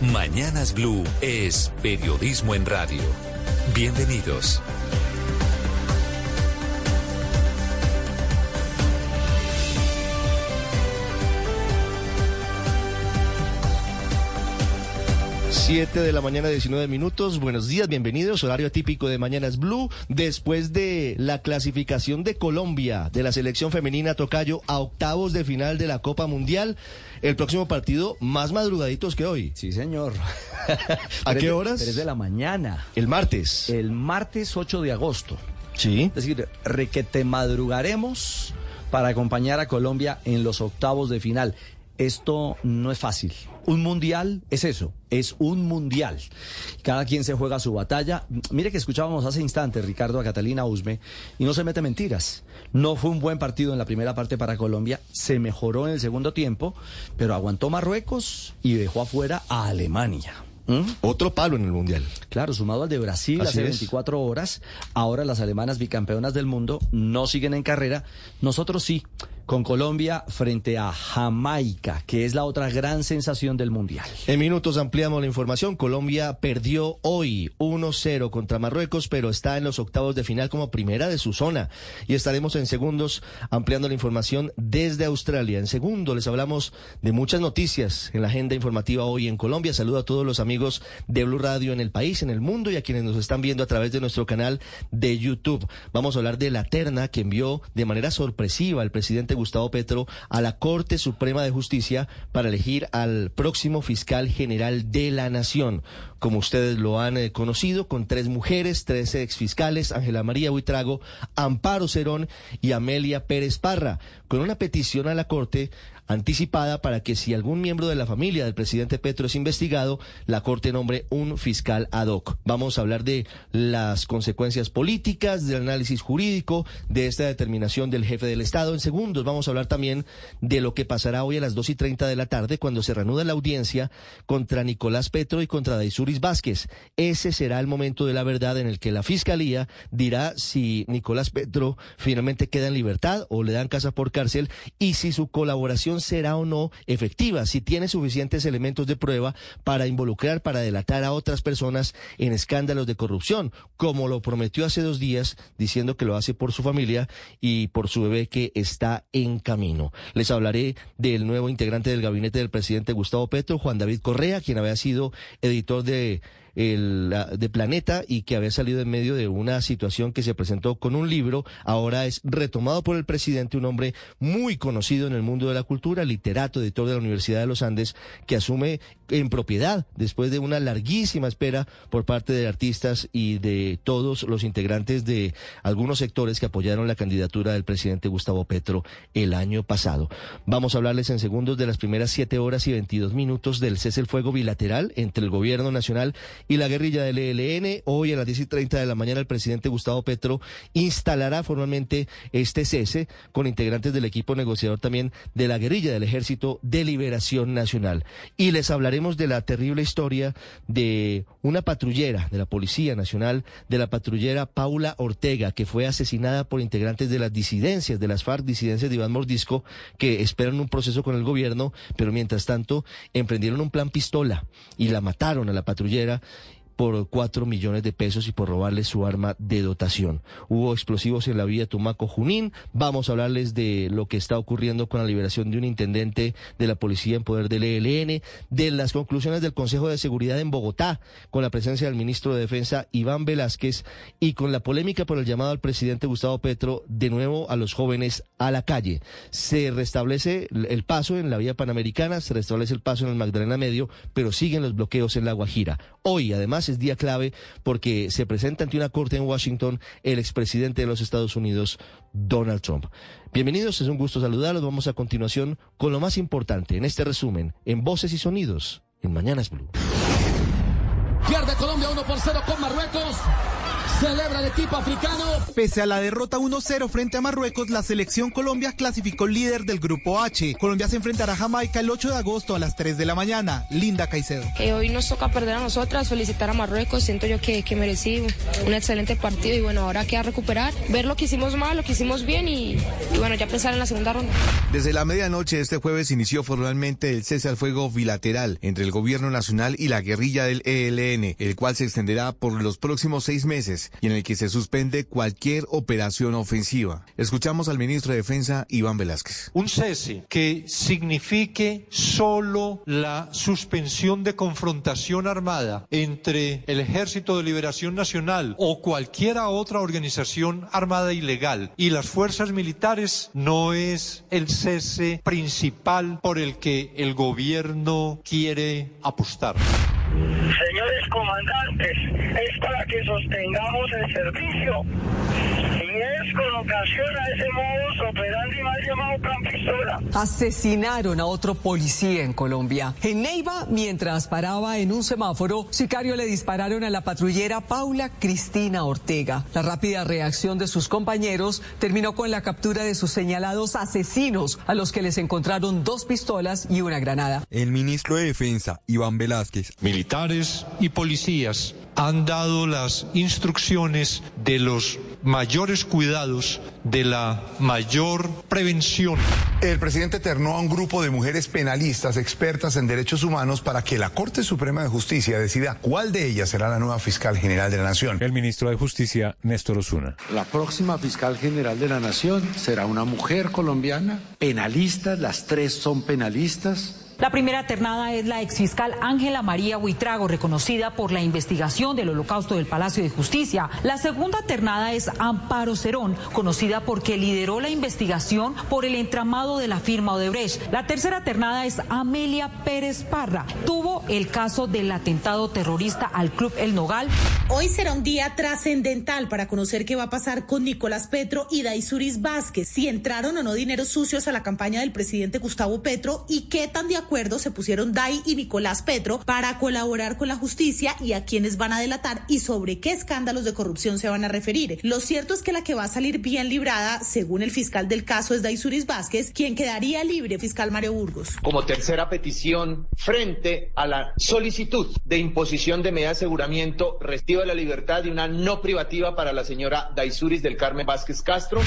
Mañanas Blue es periodismo en radio. Bienvenidos. Siete de la mañana, 19 minutos. Buenos días, bienvenidos. Horario típico de Mañanas Blue. Después de la clasificación de Colombia de la selección femenina Tocayo a octavos de final de la Copa Mundial, el próximo partido más madrugaditos que hoy. Sí, señor. ¿A qué horas? 3 de la mañana. El martes. El martes 8 de agosto. Sí. Es decir, requete madrugaremos para acompañar a Colombia en los octavos de final. Esto no es fácil. Un mundial es eso, es un mundial. Cada quien se juega su batalla. Mire que escuchábamos hace instantes Ricardo a Catalina Usme y no se mete mentiras. No fue un buen partido en la primera parte para Colombia, se mejoró en el segundo tiempo, pero aguantó Marruecos y dejó afuera a Alemania. ¿Mm? Otro palo en el Mundial. Claro, sumado al de Brasil Así hace es. 24 horas, ahora las alemanas bicampeonas del mundo no siguen en carrera, nosotros sí, con Colombia frente a Jamaica, que es la otra gran sensación del Mundial. En minutos ampliamos la información. Colombia perdió hoy 1-0 contra Marruecos, pero está en los octavos de final como primera de su zona. Y estaremos en segundos ampliando la información desde Australia. En segundo les hablamos de muchas noticias en la agenda informativa hoy en Colombia. Saludo a todos los amigos de Blue Radio en el país, en el mundo y a quienes nos están viendo a través de nuestro canal de YouTube. Vamos a hablar de la terna que envió de manera sorpresiva el presidente Gustavo Petro a la Corte Suprema de Justicia para elegir al próximo fiscal general de la Nación. Como ustedes lo han eh, conocido, con tres mujeres, tres exfiscales, Ángela María Buitrago, Amparo Cerón y Amelia Pérez Parra, con una petición a la Corte anticipada para que si algún miembro de la familia del presidente Petro es investigado, la Corte nombre un fiscal ad hoc. Vamos a hablar de las consecuencias políticas, del análisis jurídico, de esta determinación del jefe del Estado. En segundos vamos a hablar también de lo que pasará hoy a las dos y treinta de la tarde cuando se reanuda la audiencia contra Nicolás Petro y contra Daisuris Vázquez. Ese será el momento de la verdad en el que la Fiscalía dirá si Nicolás Petro finalmente queda en libertad o le dan casa por cárcel y si su colaboración será o no efectiva, si tiene suficientes elementos de prueba para involucrar, para delatar a otras personas en escándalos de corrupción, como lo prometió hace dos días, diciendo que lo hace por su familia y por su bebé que está en camino. Les hablaré del nuevo integrante del gabinete del presidente Gustavo Petro, Juan David Correa, quien había sido editor de el, de Planeta y que había salido en medio de una situación que se presentó con un libro, ahora es retomado por el presidente, un hombre muy conocido en el mundo de la cultura, literato, editor de la Universidad de los Andes, que asume en propiedad después de una larguísima espera por parte de artistas y de todos los integrantes de algunos sectores que apoyaron la candidatura del presidente Gustavo Petro el año pasado. Vamos a hablarles en segundos de las primeras siete horas y 22 minutos del cese el fuego bilateral entre el gobierno nacional y la guerrilla del ELN. Hoy a las 10 y 30 de la mañana el presidente Gustavo Petro instalará formalmente este cese con integrantes del equipo negociador también de la guerrilla del Ejército de Liberación Nacional. Y les hablaremos de la terrible historia de una patrullera de la Policía Nacional, de la patrullera Paula Ortega, que fue asesinada por integrantes de las disidencias, de las FARC, disidencias de Iván Mordisco, que esperan un proceso con el gobierno, pero mientras tanto emprendieron un plan pistola y la mataron a la patrullera por cuatro millones de pesos y por robarle su arma de dotación. Hubo explosivos en la vía Tumaco-Junín. Vamos a hablarles de lo que está ocurriendo con la liberación de un intendente de la policía en poder del ELN, de las conclusiones del Consejo de Seguridad en Bogotá, con la presencia del ministro de Defensa Iván Velázquez y con la polémica por el llamado al presidente Gustavo Petro de nuevo a los jóvenes a la calle. Se restablece el paso en la vía panamericana, se restablece el paso en el Magdalena Medio, pero siguen los bloqueos en la Guajira. Hoy, además, es día clave porque se presenta ante una corte en Washington el expresidente de los Estados Unidos, Donald Trump. Bienvenidos, es un gusto saludarlos. Vamos a continuación con lo más importante en este resumen, en Voces y Sonidos, en Mañanas Blue. Pierde Colombia 1 por 0 con Marruecos. Celebra el equipo africano. Pese a la derrota 1-0 frente a Marruecos, la selección Colombia clasificó líder del grupo H. Colombia se enfrentará a Jamaica el 8 de agosto a las 3 de la mañana. Linda Caicedo. Eh, hoy nos toca perder a nosotras, felicitar a Marruecos. Siento yo que, que merecí un excelente partido y bueno, ahora queda recuperar, ver lo que hicimos mal, lo que hicimos bien y, y bueno, ya pensar en la segunda ronda. Desde la medianoche de este jueves inició formalmente el cese al fuego bilateral entre el gobierno nacional y la guerrilla del ELN, el cual se extenderá por los próximos seis meses y en el que se suspende cualquier operación ofensiva. Escuchamos al ministro de Defensa, Iván Velázquez. Un cese que signifique solo la suspensión de confrontación armada entre el Ejército de Liberación Nacional o cualquier otra organización armada ilegal y las fuerzas militares no es el cese principal por el que el gobierno quiere apostar. Comandantes, es para que sostengamos el servicio. Y es con ocasión a ese modo operandi mal llamado plan pistola. Asesinaron a otro policía en Colombia. En Neiva, mientras paraba en un semáforo, sicario le dispararon a la patrullera Paula Cristina Ortega. La rápida reacción de sus compañeros terminó con la captura de sus señalados asesinos, a los que les encontraron dos pistolas y una granada. El ministro de Defensa, Iván Velázquez, militares y policías han dado las instrucciones de los mayores cuidados, de la mayor prevención. El presidente ternó a un grupo de mujeres penalistas expertas en derechos humanos para que la Corte Suprema de Justicia decida cuál de ellas será la nueva fiscal general de la Nación. El ministro de Justicia, Néstor Osuna. La próxima fiscal general de la Nación será una mujer colombiana, penalista, las tres son penalistas. La primera ternada es la exfiscal Ángela María Huitrago, reconocida por la investigación del holocausto del Palacio de Justicia. La segunda ternada es Amparo Cerón, conocida porque lideró la investigación por el entramado de la firma Odebrecht. La tercera ternada es Amelia Pérez Parra. Tuvo el caso del atentado terrorista al Club El Nogal. Hoy será un día trascendental para conocer qué va a pasar con Nicolás Petro y Daisuris Vázquez, si entraron o no dineros sucios a la campaña del presidente Gustavo Petro y qué tan de acuerdo se pusieron Dai y Nicolás Petro para colaborar con la justicia y a quienes van a delatar y sobre qué escándalos de corrupción se van a referir. Lo cierto es que la que va a salir bien librada, según el fiscal del caso, es Daisuris Vázquez, quien quedaría libre, fiscal Mario Burgos. Como tercera petición, frente a la solicitud de imposición de medida de aseguramiento, reciba la libertad y una no privativa para la señora Daisuris del Carmen Vázquez Castro.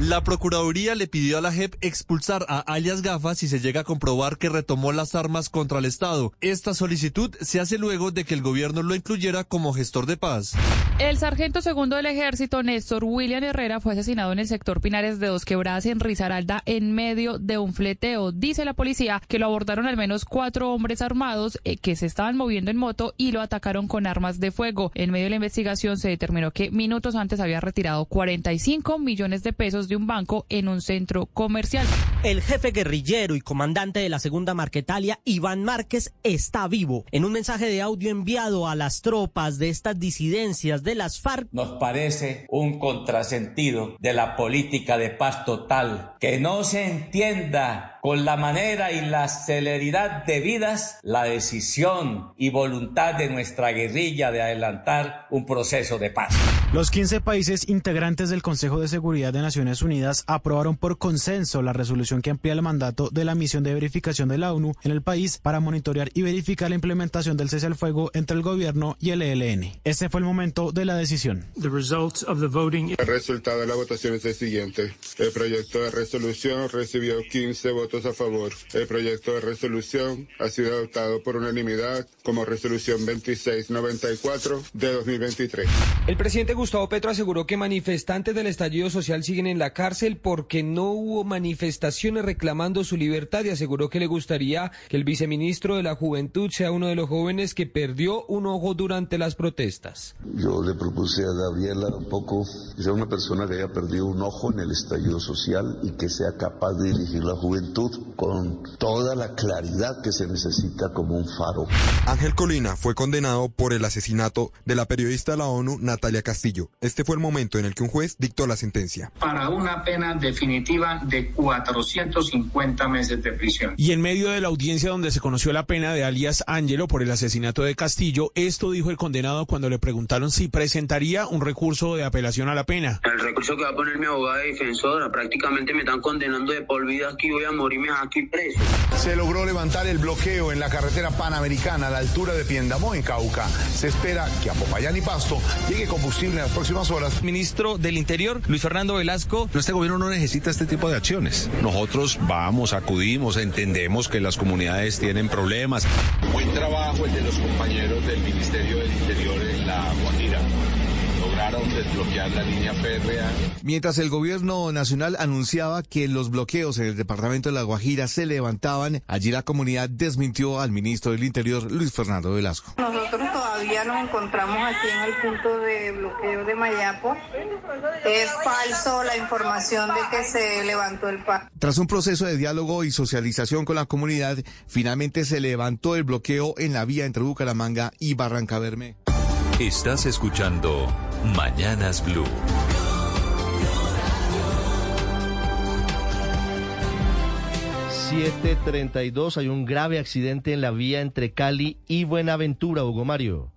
La Procuraduría le pidió a la JEP expulsar a alias Gafas si se llega a comprobar que retomó las armas contra el Estado. Esta solicitud se hace luego de que el gobierno lo incluyera como gestor de paz. El sargento segundo del ejército, Néstor William Herrera, fue asesinado en el sector Pinares de Dos Quebradas en Risaralda en medio de un fleteo. Dice la policía que lo abordaron al menos cuatro hombres armados eh, que se estaban moviendo en moto y lo atacaron con armas de fuego. En medio de la investigación se determinó que minutos antes había retirado 45 millones de pesos de un banco en un centro comercial. El jefe guerrillero y comandante de la segunda Marquetalia, Iván Márquez, está vivo. En un mensaje de audio enviado a las tropas de estas disidencias de las FARC, nos parece un contrasentido de la política de paz total, que no se entienda con la manera y la celeridad debidas la decisión y voluntad de nuestra guerrilla de adelantar un proceso de paz. Los 15 países integrantes del Consejo de Seguridad de Naciones Unidas aprobaron por consenso la resolución que amplía el mandato de la misión de verificación de la ONU en el país para monitorear y verificar la implementación del cese al fuego entre el gobierno y el ELN. Ese fue el momento de la decisión. El resultado de la votación es el siguiente. El proyecto de resolución recibió 15 votos a favor. El proyecto de resolución ha sido adoptado por unanimidad como resolución 2694 de 2023. El presidente Gustavo Petro aseguró que manifestantes del estallido social siguen en la cárcel porque no hubo manifestaciones reclamando su libertad y aseguró que le gustaría que el viceministro de la Juventud sea uno de los jóvenes que perdió un ojo durante las protestas. Yo le propuse a Gabriela un poco que sea una persona que haya perdido un ojo en el estallido social y que sea capaz de dirigir la juventud con toda la claridad que se necesita como un faro. Ángel Colina fue condenado por el asesinato de la periodista de la ONU Natalia Castillo. Este fue el momento en el que un juez dictó la sentencia. Para una pena definitiva de 450 meses de prisión. Y en medio de la audiencia donde se conoció la pena de alias Ángelo por el asesinato de Castillo, esto dijo el condenado cuando le preguntaron si presentaría un recurso de apelación a la pena. El recurso que va a poner mi abogada defensora, prácticamente me están condenando de por vida aquí, voy a morirme aquí preso. Se logró levantar el bloqueo en la carretera panamericana a la altura de Piendamó, en Cauca. Se espera que a Popayán y Pasto llegue combustible en las próximas horas. Ministro del Interior, Luis Fernando Velasco. Este gobierno no necesita este tipo de acciones. Nosotros vamos, acudimos, entendemos que las comunidades tienen problemas. Buen trabajo el de los compañeros del Ministerio del Interior en la desbloquear la línea férrea. Mientras el gobierno nacional anunciaba que los bloqueos en el departamento de La Guajira se levantaban, allí la comunidad desmintió al ministro del Interior, Luis Fernando Velasco. Nosotros todavía nos encontramos aquí en el punto de bloqueo de Mayapo. Es falso la información de que se levantó el paro. Tras un proceso de diálogo y socialización con la comunidad, finalmente se levantó el bloqueo en la vía entre Bucaramanga y Barranca Bermeja. Estás escuchando Mañanas Blue. 732, hay un grave accidente en la vía entre Cali y Buenaventura, Hugo Mario.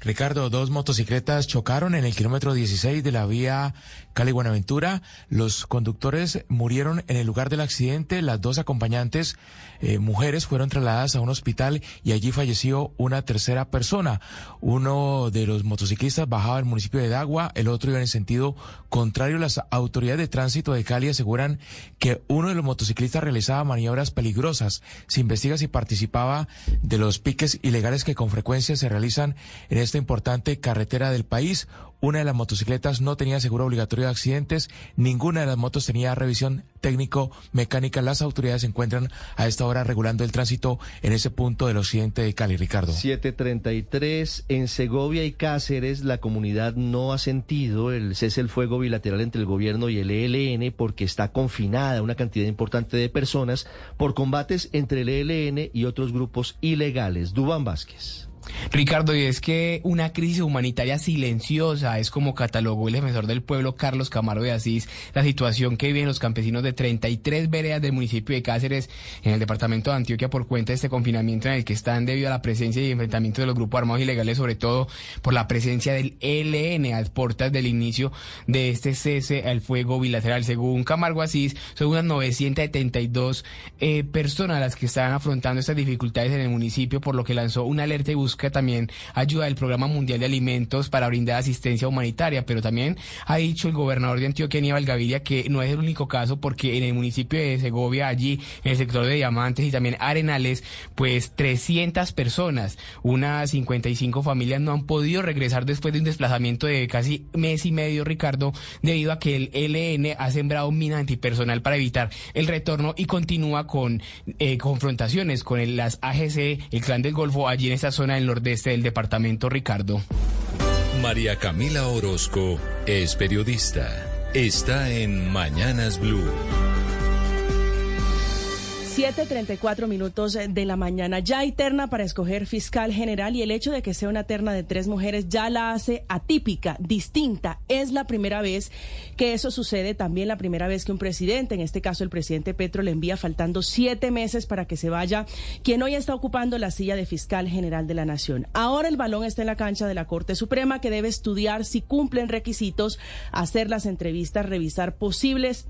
Ricardo, dos motocicletas chocaron en el kilómetro 16 de la vía Cali-Buenaventura. Los conductores murieron en el lugar del accidente. Las dos acompañantes, eh, mujeres, fueron trasladadas a un hospital y allí falleció una tercera persona. Uno de los motociclistas bajaba al municipio de Dagua, el otro iba en sentido contrario. Las autoridades de tránsito de Cali aseguran que uno de los motociclistas realizaba maniobras peligrosas. Se investiga si participaba de los piques ilegales que con frecuencia se realizan en esta importante carretera del país. Una de las motocicletas no tenía seguro obligatorio de accidentes, ninguna de las motos tenía revisión técnico-mecánica. Las autoridades se encuentran a esta hora regulando el tránsito en ese punto del occidente de Cali, Ricardo. 733. En Segovia y Cáceres, la comunidad no ha sentido el cese el fuego bilateral entre el gobierno y el ELN porque está confinada una cantidad importante de personas por combates entre el ELN y otros grupos ilegales. Dubán Vázquez. Ricardo, y es que una crisis humanitaria silenciosa es como catalogó el defensor del pueblo Carlos Camargo de Asís la situación que viven los campesinos de 33 veredas del municipio de Cáceres en el departamento de Antioquia por cuenta de este confinamiento en el que están debido a la presencia y enfrentamiento de los grupos armados ilegales, sobre todo por la presencia del ELN a puertas del inicio de este cese al fuego bilateral. Según Camargo Asís, son unas 972 eh, personas las que están afrontando estas dificultades en el municipio, por lo que lanzó una alerta y busca busca también ayuda del Programa Mundial de Alimentos para brindar asistencia humanitaria, pero también ha dicho el gobernador de Antioquia, Aníbal Gaviria, que no es el único caso porque en el municipio de Segovia, allí en el sector de Diamantes y también Arenales, pues 300 personas, unas 55 familias no han podido regresar después de un desplazamiento de casi mes y medio, Ricardo, debido a que el LN ha sembrado mina antipersonal para evitar el retorno y continúa con eh, confrontaciones con las AGC, el Clan del Golfo, allí en esta zona el nordeste del departamento, Ricardo. María Camila Orozco es periodista. Está en Mañanas Blue. 7.34 minutos de la mañana. Ya hay terna para escoger fiscal general y el hecho de que sea una terna de tres mujeres ya la hace atípica, distinta. Es la primera vez que eso sucede, también la primera vez que un presidente, en este caso el presidente Petro, le envía faltando siete meses para que se vaya quien hoy está ocupando la silla de fiscal general de la Nación. Ahora el balón está en la cancha de la Corte Suprema que debe estudiar si cumplen requisitos, hacer las entrevistas, revisar posibles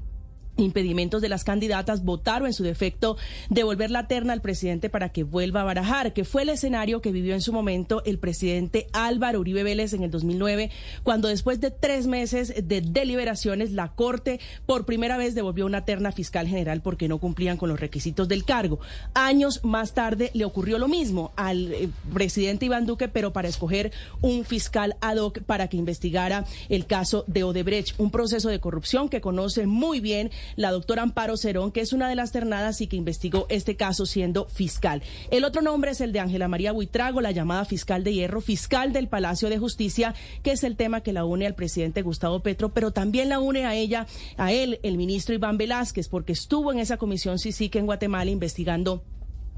impedimentos de las candidatas, votaron en su defecto devolver la terna al presidente para que vuelva a barajar, que fue el escenario que vivió en su momento el presidente Álvaro Uribe Vélez en el 2009, cuando después de tres meses de deliberaciones, la Corte por primera vez devolvió una terna fiscal general porque no cumplían con los requisitos del cargo. Años más tarde le ocurrió lo mismo al eh, presidente Iván Duque, pero para escoger un fiscal ad hoc para que investigara el caso de Odebrecht, un proceso de corrupción que conoce muy bien la doctora Amparo Cerón, que es una de las ternadas y que investigó este caso siendo fiscal. El otro nombre es el de Ángela María Buitrago, la llamada fiscal de hierro, fiscal del Palacio de Justicia, que es el tema que la une al presidente Gustavo Petro, pero también la une a ella, a él, el ministro Iván Velázquez, porque estuvo en esa comisión CICIC en Guatemala investigando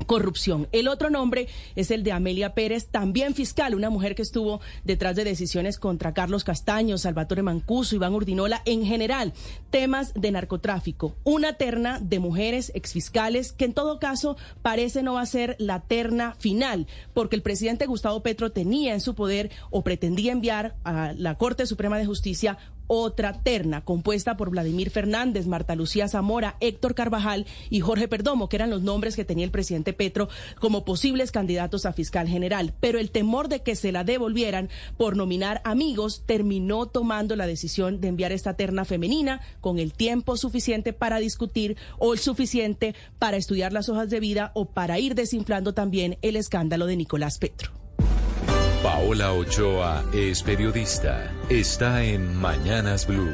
corrupción. El otro nombre es el de Amelia Pérez, también fiscal, una mujer que estuvo detrás de decisiones contra Carlos Castaño, Salvatore Mancuso, Iván Urdinola, en general, temas de narcotráfico. Una terna de mujeres exfiscales que en todo caso parece no va a ser la terna final, porque el presidente Gustavo Petro tenía en su poder o pretendía enviar a la Corte Suprema de Justicia otra terna compuesta por Vladimir Fernández, Marta Lucía Zamora, Héctor Carvajal y Jorge Perdomo, que eran los nombres que tenía el presidente Petro como posibles candidatos a fiscal general. Pero el temor de que se la devolvieran por nominar amigos terminó tomando la decisión de enviar esta terna femenina con el tiempo suficiente para discutir o el suficiente para estudiar las hojas de vida o para ir desinflando también el escándalo de Nicolás Petro. Paola Ochoa es periodista. Está en Mañanas Blue.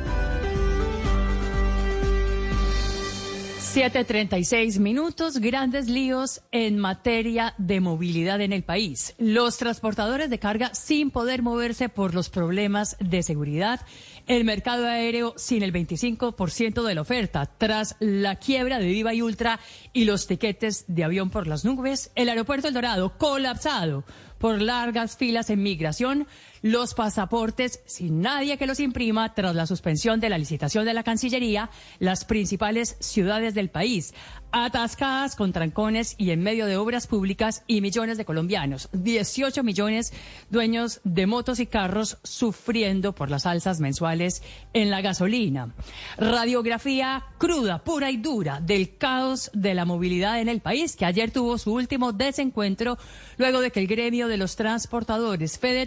7.36 minutos, grandes líos en materia de movilidad en el país. Los transportadores de carga sin poder moverse por los problemas de seguridad. El mercado aéreo sin el 25% de la oferta. Tras la quiebra de Viva y Ultra y los tiquetes de avión por las nubes. El aeropuerto El Dorado colapsado por largas filas en migración, los pasaportes sin nadie que los imprima tras la suspensión de la licitación de la Cancillería, las principales ciudades del país atascadas con trancones y en medio de obras públicas y millones de colombianos, 18 millones dueños de motos y carros sufriendo por las alzas mensuales en la gasolina. Radiografía cruda, pura y dura del caos de la movilidad en el país, que ayer tuvo su último desencuentro luego de que el gremio de los transportadores Fede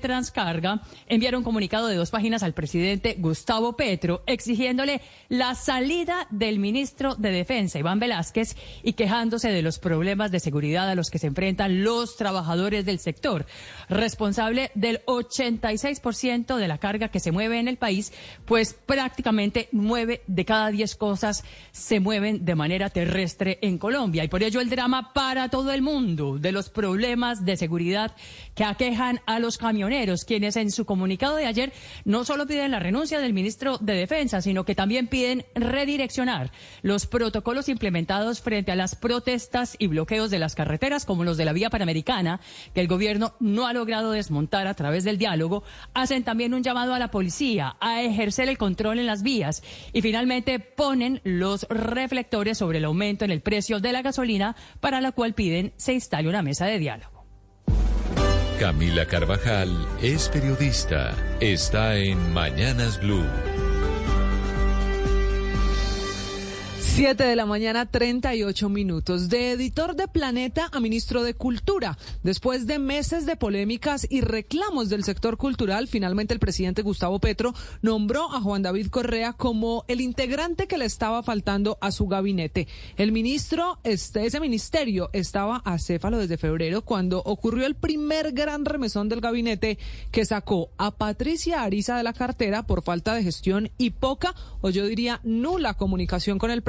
Transcarga enviara un comunicado de dos páginas al presidente Gustavo Petro exigiéndole la salida del ministro de Defensa, Iván Velázquez, y quejándose de los problemas de seguridad a los que se enfrentan los trabajadores del sector, responsable del 86% de la carga que se mueve en el país, pues prácticamente nueve de cada diez cosas se mueven de manera terrestre en Colombia. Y por ello el drama para todo el mundo de los problemas de seguridad que aquejan a los camioneros, quienes en su comunicado de ayer no solo piden la renuncia del ministro de Defensa, sino que también piden redireccionar los protocolos implementados frente a las protestas y bloqueos de las carreteras, como los de la vía panamericana, que el gobierno no ha logrado desmontar a través del diálogo, hacen también un llamado a la policía a ejercer el control en las vías y finalmente ponen los reflectores sobre el aumento en el precio de la gasolina, para la cual piden se instale una mesa de diálogo. Camila Carvajal es periodista. Está en Mañanas Blue. 7 de la mañana, 38 minutos. De editor de Planeta a ministro de Cultura. Después de meses de polémicas y reclamos del sector cultural, finalmente el presidente Gustavo Petro nombró a Juan David Correa como el integrante que le estaba faltando a su gabinete. El ministro, este, ese ministerio estaba acéfalo desde febrero cuando ocurrió el primer gran remesón del gabinete que sacó a Patricia Ariza de la cartera por falta de gestión y poca, o yo diría nula comunicación con el presidente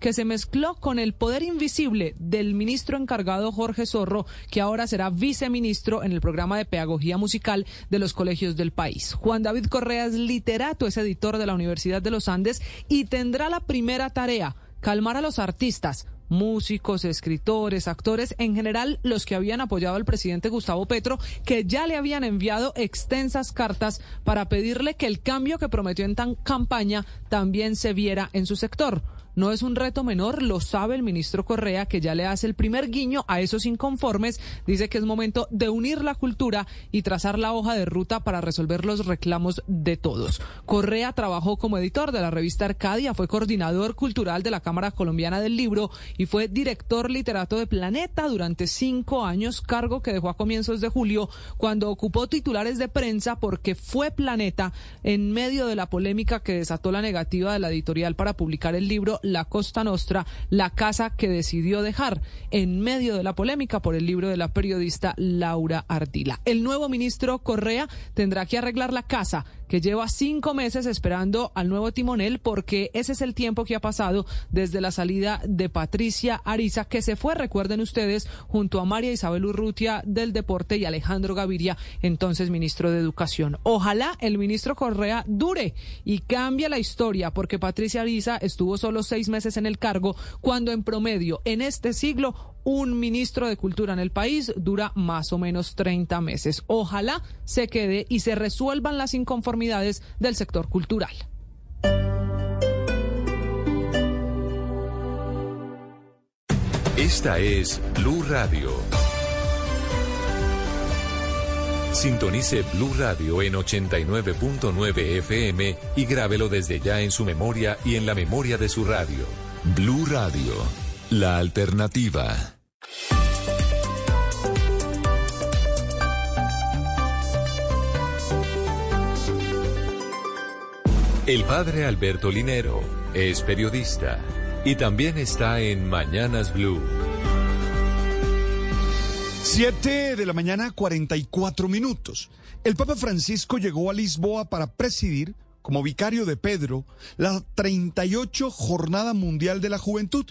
que se mezcló con el poder invisible del ministro encargado Jorge Zorro, que ahora será viceministro en el programa de pedagogía musical de los colegios del país. Juan David Correa es literato, es editor de la Universidad de los Andes y tendrá la primera tarea, calmar a los artistas, músicos, escritores, actores, en general los que habían apoyado al presidente Gustavo Petro, que ya le habían enviado extensas cartas para pedirle que el cambio que prometió en tan campaña también se viera en su sector. No es un reto menor, lo sabe el ministro Correa, que ya le hace el primer guiño a esos inconformes. Dice que es momento de unir la cultura y trazar la hoja de ruta para resolver los reclamos de todos. Correa trabajó como editor de la revista Arcadia, fue coordinador cultural de la Cámara Colombiana del Libro y fue director literato de Planeta durante cinco años, cargo que dejó a comienzos de julio cuando ocupó titulares de prensa porque fue Planeta en medio de la polémica que desató la negativa de la editorial para publicar el libro La Costa Nostra, la casa que decidió dejar, en medio de la polémica por el libro de la periodista Laura Ardila. El nuevo ministro Correa tendrá que arreglar la casa que lleva cinco meses esperando al nuevo timonel porque ese es el tiempo que ha pasado desde la salida de Patricia Ariza, que se fue, recuerden ustedes, junto a María Isabel Urrutia del Deporte y Alejandro Gaviria, entonces ministro de Educación. Ojalá el ministro Correa dure y cambie la historia porque Patricia Ariza estuvo solo seis meses en el cargo cuando en promedio en este siglo un ministro de Cultura en el país dura más o menos 30 meses. Ojalá se quede y se resuelvan las inconformidades del sector cultural. Esta es Blue Radio. Sintonice Blue Radio en 89.9 FM y grábelo desde ya en su memoria y en la memoria de su radio. Blue Radio, la alternativa. El padre Alberto Linero es periodista y también está en Mañanas Blue. Siete de la mañana, 44 minutos. El Papa Francisco llegó a Lisboa para presidir, como vicario de Pedro, la 38 Jornada Mundial de la Juventud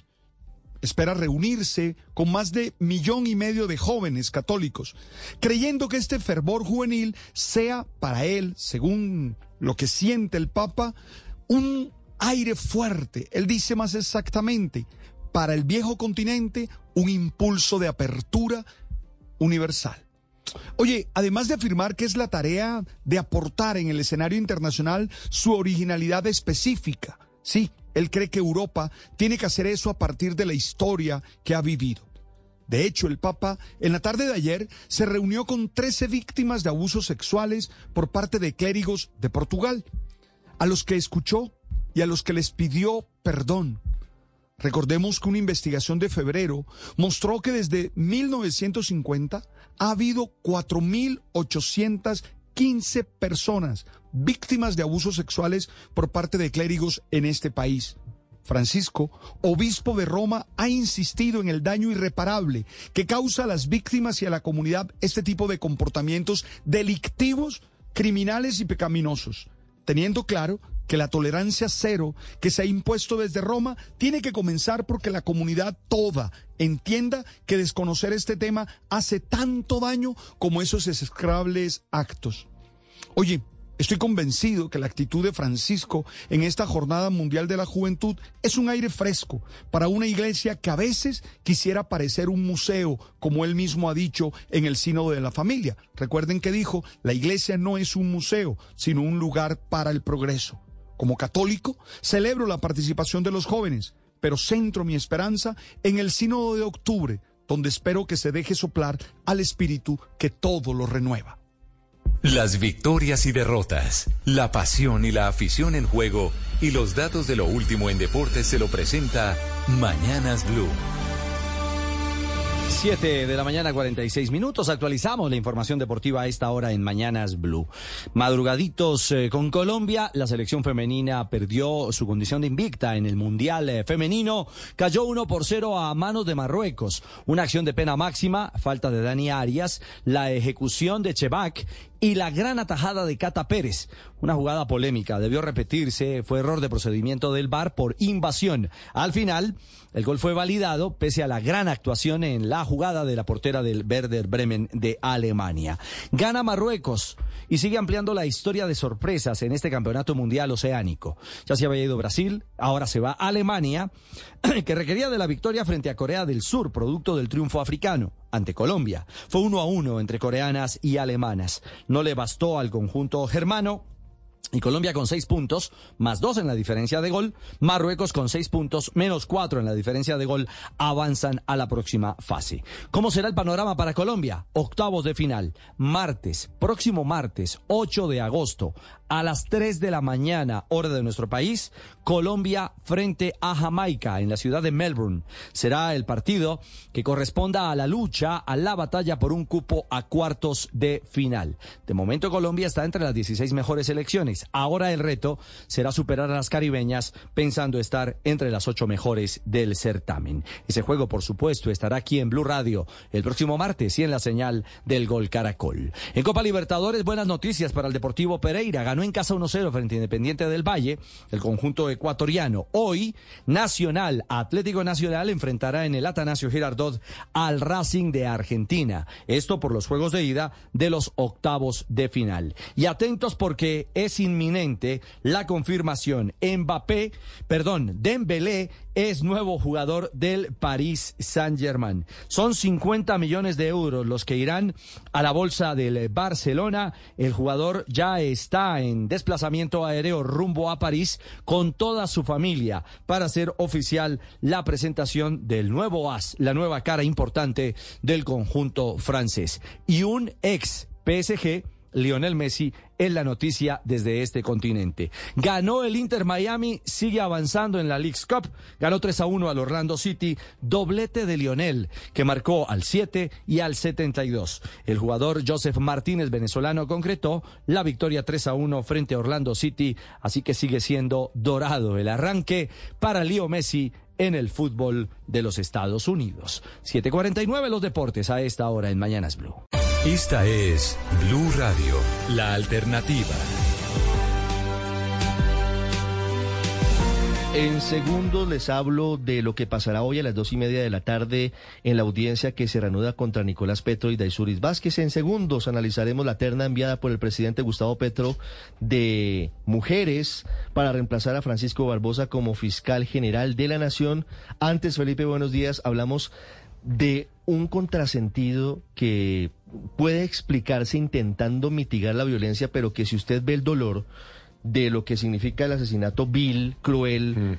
espera reunirse con más de millón y medio de jóvenes católicos, creyendo que este fervor juvenil sea para él, según lo que siente el Papa, un aire fuerte. Él dice más exactamente, para el viejo continente, un impulso de apertura universal. Oye, además de afirmar que es la tarea de aportar en el escenario internacional su originalidad específica, sí, él cree que Europa tiene que hacer eso a partir de la historia que ha vivido. De hecho, el Papa en la tarde de ayer se reunió con 13 víctimas de abusos sexuales por parte de clérigos de Portugal, a los que escuchó y a los que les pidió perdón. Recordemos que una investigación de febrero mostró que desde 1950 ha habido 4.800 15 personas víctimas de abusos sexuales por parte de clérigos en este país. Francisco, obispo de Roma, ha insistido en el daño irreparable que causa a las víctimas y a la comunidad este tipo de comportamientos delictivos, criminales y pecaminosos, teniendo claro que la tolerancia cero que se ha impuesto desde Roma tiene que comenzar porque la comunidad toda entienda que desconocer este tema hace tanto daño como esos execrables actos. Oye, Estoy convencido que la actitud de Francisco en esta Jornada Mundial de la Juventud es un aire fresco para una iglesia que a veces quisiera parecer un museo, como él mismo ha dicho en el Sínodo de la Familia. Recuerden que dijo, la iglesia no es un museo, sino un lugar para el progreso. Como católico, celebro la participación de los jóvenes, pero centro mi esperanza en el sínodo de octubre, donde espero que se deje soplar al espíritu que todo lo renueva. Las victorias y derrotas, la pasión y la afición en juego y los datos de lo último en deportes se lo presenta Mañanas Blue. 7 de la mañana, 46 minutos. Actualizamos la información deportiva a esta hora en Mañanas Blue. Madrugaditos eh, con Colombia. La selección femenina perdió su condición de invicta en el Mundial eh, Femenino. Cayó 1 por 0 a manos de Marruecos. Una acción de pena máxima, falta de Dani Arias, la ejecución de Chebac y la gran atajada de Cata Pérez. Una jugada polémica, debió repetirse, fue error de procedimiento del VAR por invasión. Al final, el gol fue validado pese a la gran actuación en la jugada de la portera del Werder Bremen de Alemania. Gana Marruecos y sigue ampliando la historia de sorpresas en este campeonato mundial oceánico. Ya se había ido Brasil, ahora se va Alemania, que requería de la victoria frente a Corea del Sur, producto del triunfo africano ante Colombia. Fue uno a uno entre coreanas y alemanas. No le bastó al conjunto germano y Colombia con seis puntos, más dos en la diferencia de gol. Marruecos con seis puntos, menos cuatro en la diferencia de gol, avanzan a la próxima fase. ¿Cómo será el panorama para Colombia? Octavos de final, martes, próximo martes, 8 de agosto, a las 3 de la mañana, hora de nuestro país, Colombia frente a Jamaica en la ciudad de Melbourne. Será el partido que corresponda a la lucha, a la batalla por un cupo a cuartos de final. De momento Colombia está entre las 16 mejores selecciones. Ahora el reto será superar a las caribeñas pensando estar entre las ocho mejores del certamen. Ese juego, por supuesto, estará aquí en Blue Radio el próximo martes y en la señal del Gol Caracol. En Copa Libertadores, buenas noticias para el Deportivo Pereira. Ganó en casa 1-0 frente a Independiente del Valle, el conjunto ecuatoriano. Hoy, Nacional, Atlético Nacional enfrentará en el Atanasio Girardot al Racing de Argentina. Esto por los juegos de ida de los octavos de final. Y atentos porque es inminente la confirmación. Mbappé, perdón, Dembélé es nuevo jugador del Paris Saint-Germain. Son 50 millones de euros los que irán a la bolsa del Barcelona. El jugador ya está en desplazamiento aéreo rumbo a París con toda su familia para hacer oficial la presentación del nuevo as, la nueva cara importante del conjunto francés. Y un ex PSG Lionel Messi en la noticia desde este continente. Ganó el Inter Miami, sigue avanzando en la League's Cup, ganó 3 a 1 al Orlando City, doblete de Lionel, que marcó al 7 y al 72. El jugador Joseph Martínez, venezolano, concretó la victoria 3 a 1 frente a Orlando City, así que sigue siendo dorado el arranque para Leo Messi en el fútbol de los Estados Unidos. 7:49 los deportes a esta hora en Mañanas Blue. Esta es Blue Radio, la alternativa. En segundos les hablo de lo que pasará hoy a las dos y media de la tarde en la audiencia que se reanuda contra Nicolás Petro y Daisuris Vázquez. En segundos analizaremos la terna enviada por el presidente Gustavo Petro de mujeres para reemplazar a Francisco Barbosa como fiscal general de la Nación. Antes, Felipe, buenos días. Hablamos de un contrasentido que puede explicarse intentando mitigar la violencia, pero que si usted ve el dolor de lo que significa el asesinato vil, cruel,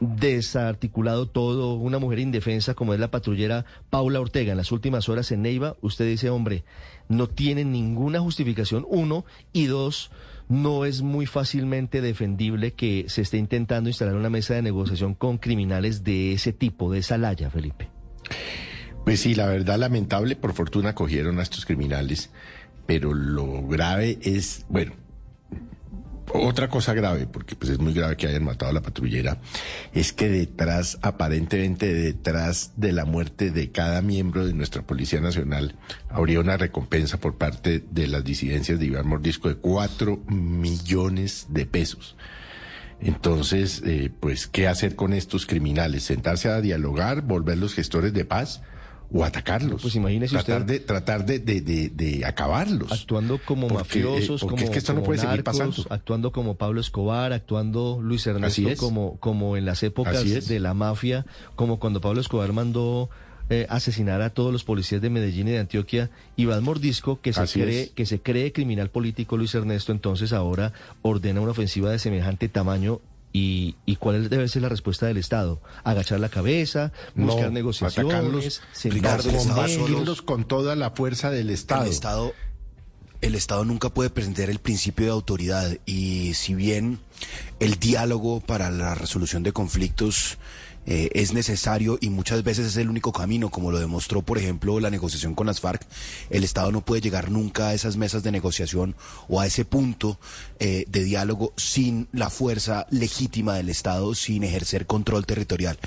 desarticulado todo, una mujer indefensa como es la patrullera Paula Ortega en las últimas horas en Neiva, usted dice, hombre, no tiene ninguna justificación, uno, y dos, no es muy fácilmente defendible que se esté intentando instalar una mesa de negociación con criminales de ese tipo, de esa laya, Felipe. Pues sí, la verdad lamentable, por fortuna cogieron a estos criminales, pero lo grave es, bueno, otra cosa grave, porque pues es muy grave que hayan matado a la patrullera, es que detrás, aparentemente detrás de la muerte de cada miembro de nuestra Policía Nacional, habría una recompensa por parte de las disidencias de Iván Mordisco de cuatro millones de pesos. Entonces, eh, pues, ¿qué hacer con estos criminales? ¿Sentarse a dialogar, volver los gestores de paz? O atacarlos. Pues imagínese tratar usted. De, tratar de, de, de, de acabarlos. Actuando como Porque, eh, mafiosos, porque como, es que esto no como puede seguir narcos, pasando. actuando como Pablo Escobar, actuando Luis Ernesto es. como, como en las épocas de la mafia, como cuando Pablo Escobar mandó eh, asesinar a todos los policías de Medellín y de Antioquia, Iván Mordisco, que se Así cree, es. que se cree criminal político Luis Ernesto, entonces ahora ordena una ofensiva de semejante tamaño. Y, ¿Y cuál debe ser la respuesta del Estado? Agachar la cabeza, buscar No, negociaciones, atacarlos, Ricardo, combatirlos con toda la fuerza del Estado. El Estado, el Estado nunca puede pretender el principio de autoridad y si bien el diálogo para la resolución de conflictos eh, es necesario y muchas veces es el único camino, como lo demostró, por ejemplo, la negociación con las FARC. El Estado no puede llegar nunca a esas mesas de negociación o a ese punto eh, de diálogo sin la fuerza legítima del Estado, sin ejercer control territorial.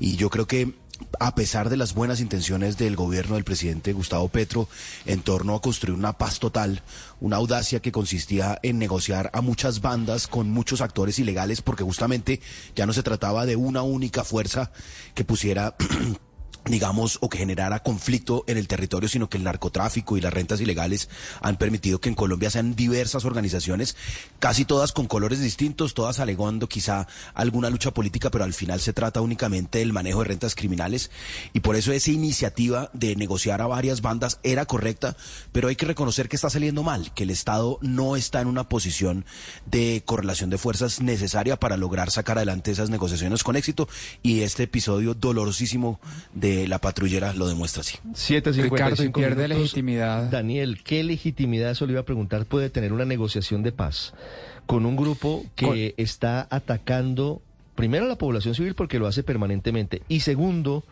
Y yo creo que a pesar de las buenas intenciones del gobierno del presidente Gustavo Petro en torno a construir una paz total, una audacia que consistía en negociar a muchas bandas con muchos actores ilegales, porque justamente ya no se trataba de una única fuerza que pusiera digamos, o que generara conflicto en el territorio, sino que el narcotráfico y las rentas ilegales han permitido que en Colombia sean diversas organizaciones, casi todas con colores distintos, todas alegando quizá alguna lucha política, pero al final se trata únicamente del manejo de rentas criminales. Y por eso esa iniciativa de negociar a varias bandas era correcta, pero hay que reconocer que está saliendo mal, que el Estado no está en una posición de correlación de fuerzas necesaria para lograr sacar adelante esas negociaciones con éxito. Y este episodio dolorosísimo de la patrullera lo demuestra así. Ricardo, y pierde legitimidad. Daniel, ¿qué legitimidad, eso le iba a preguntar, puede tener una negociación de paz con un grupo que está atacando primero a la población civil porque lo hace permanentemente y segundo,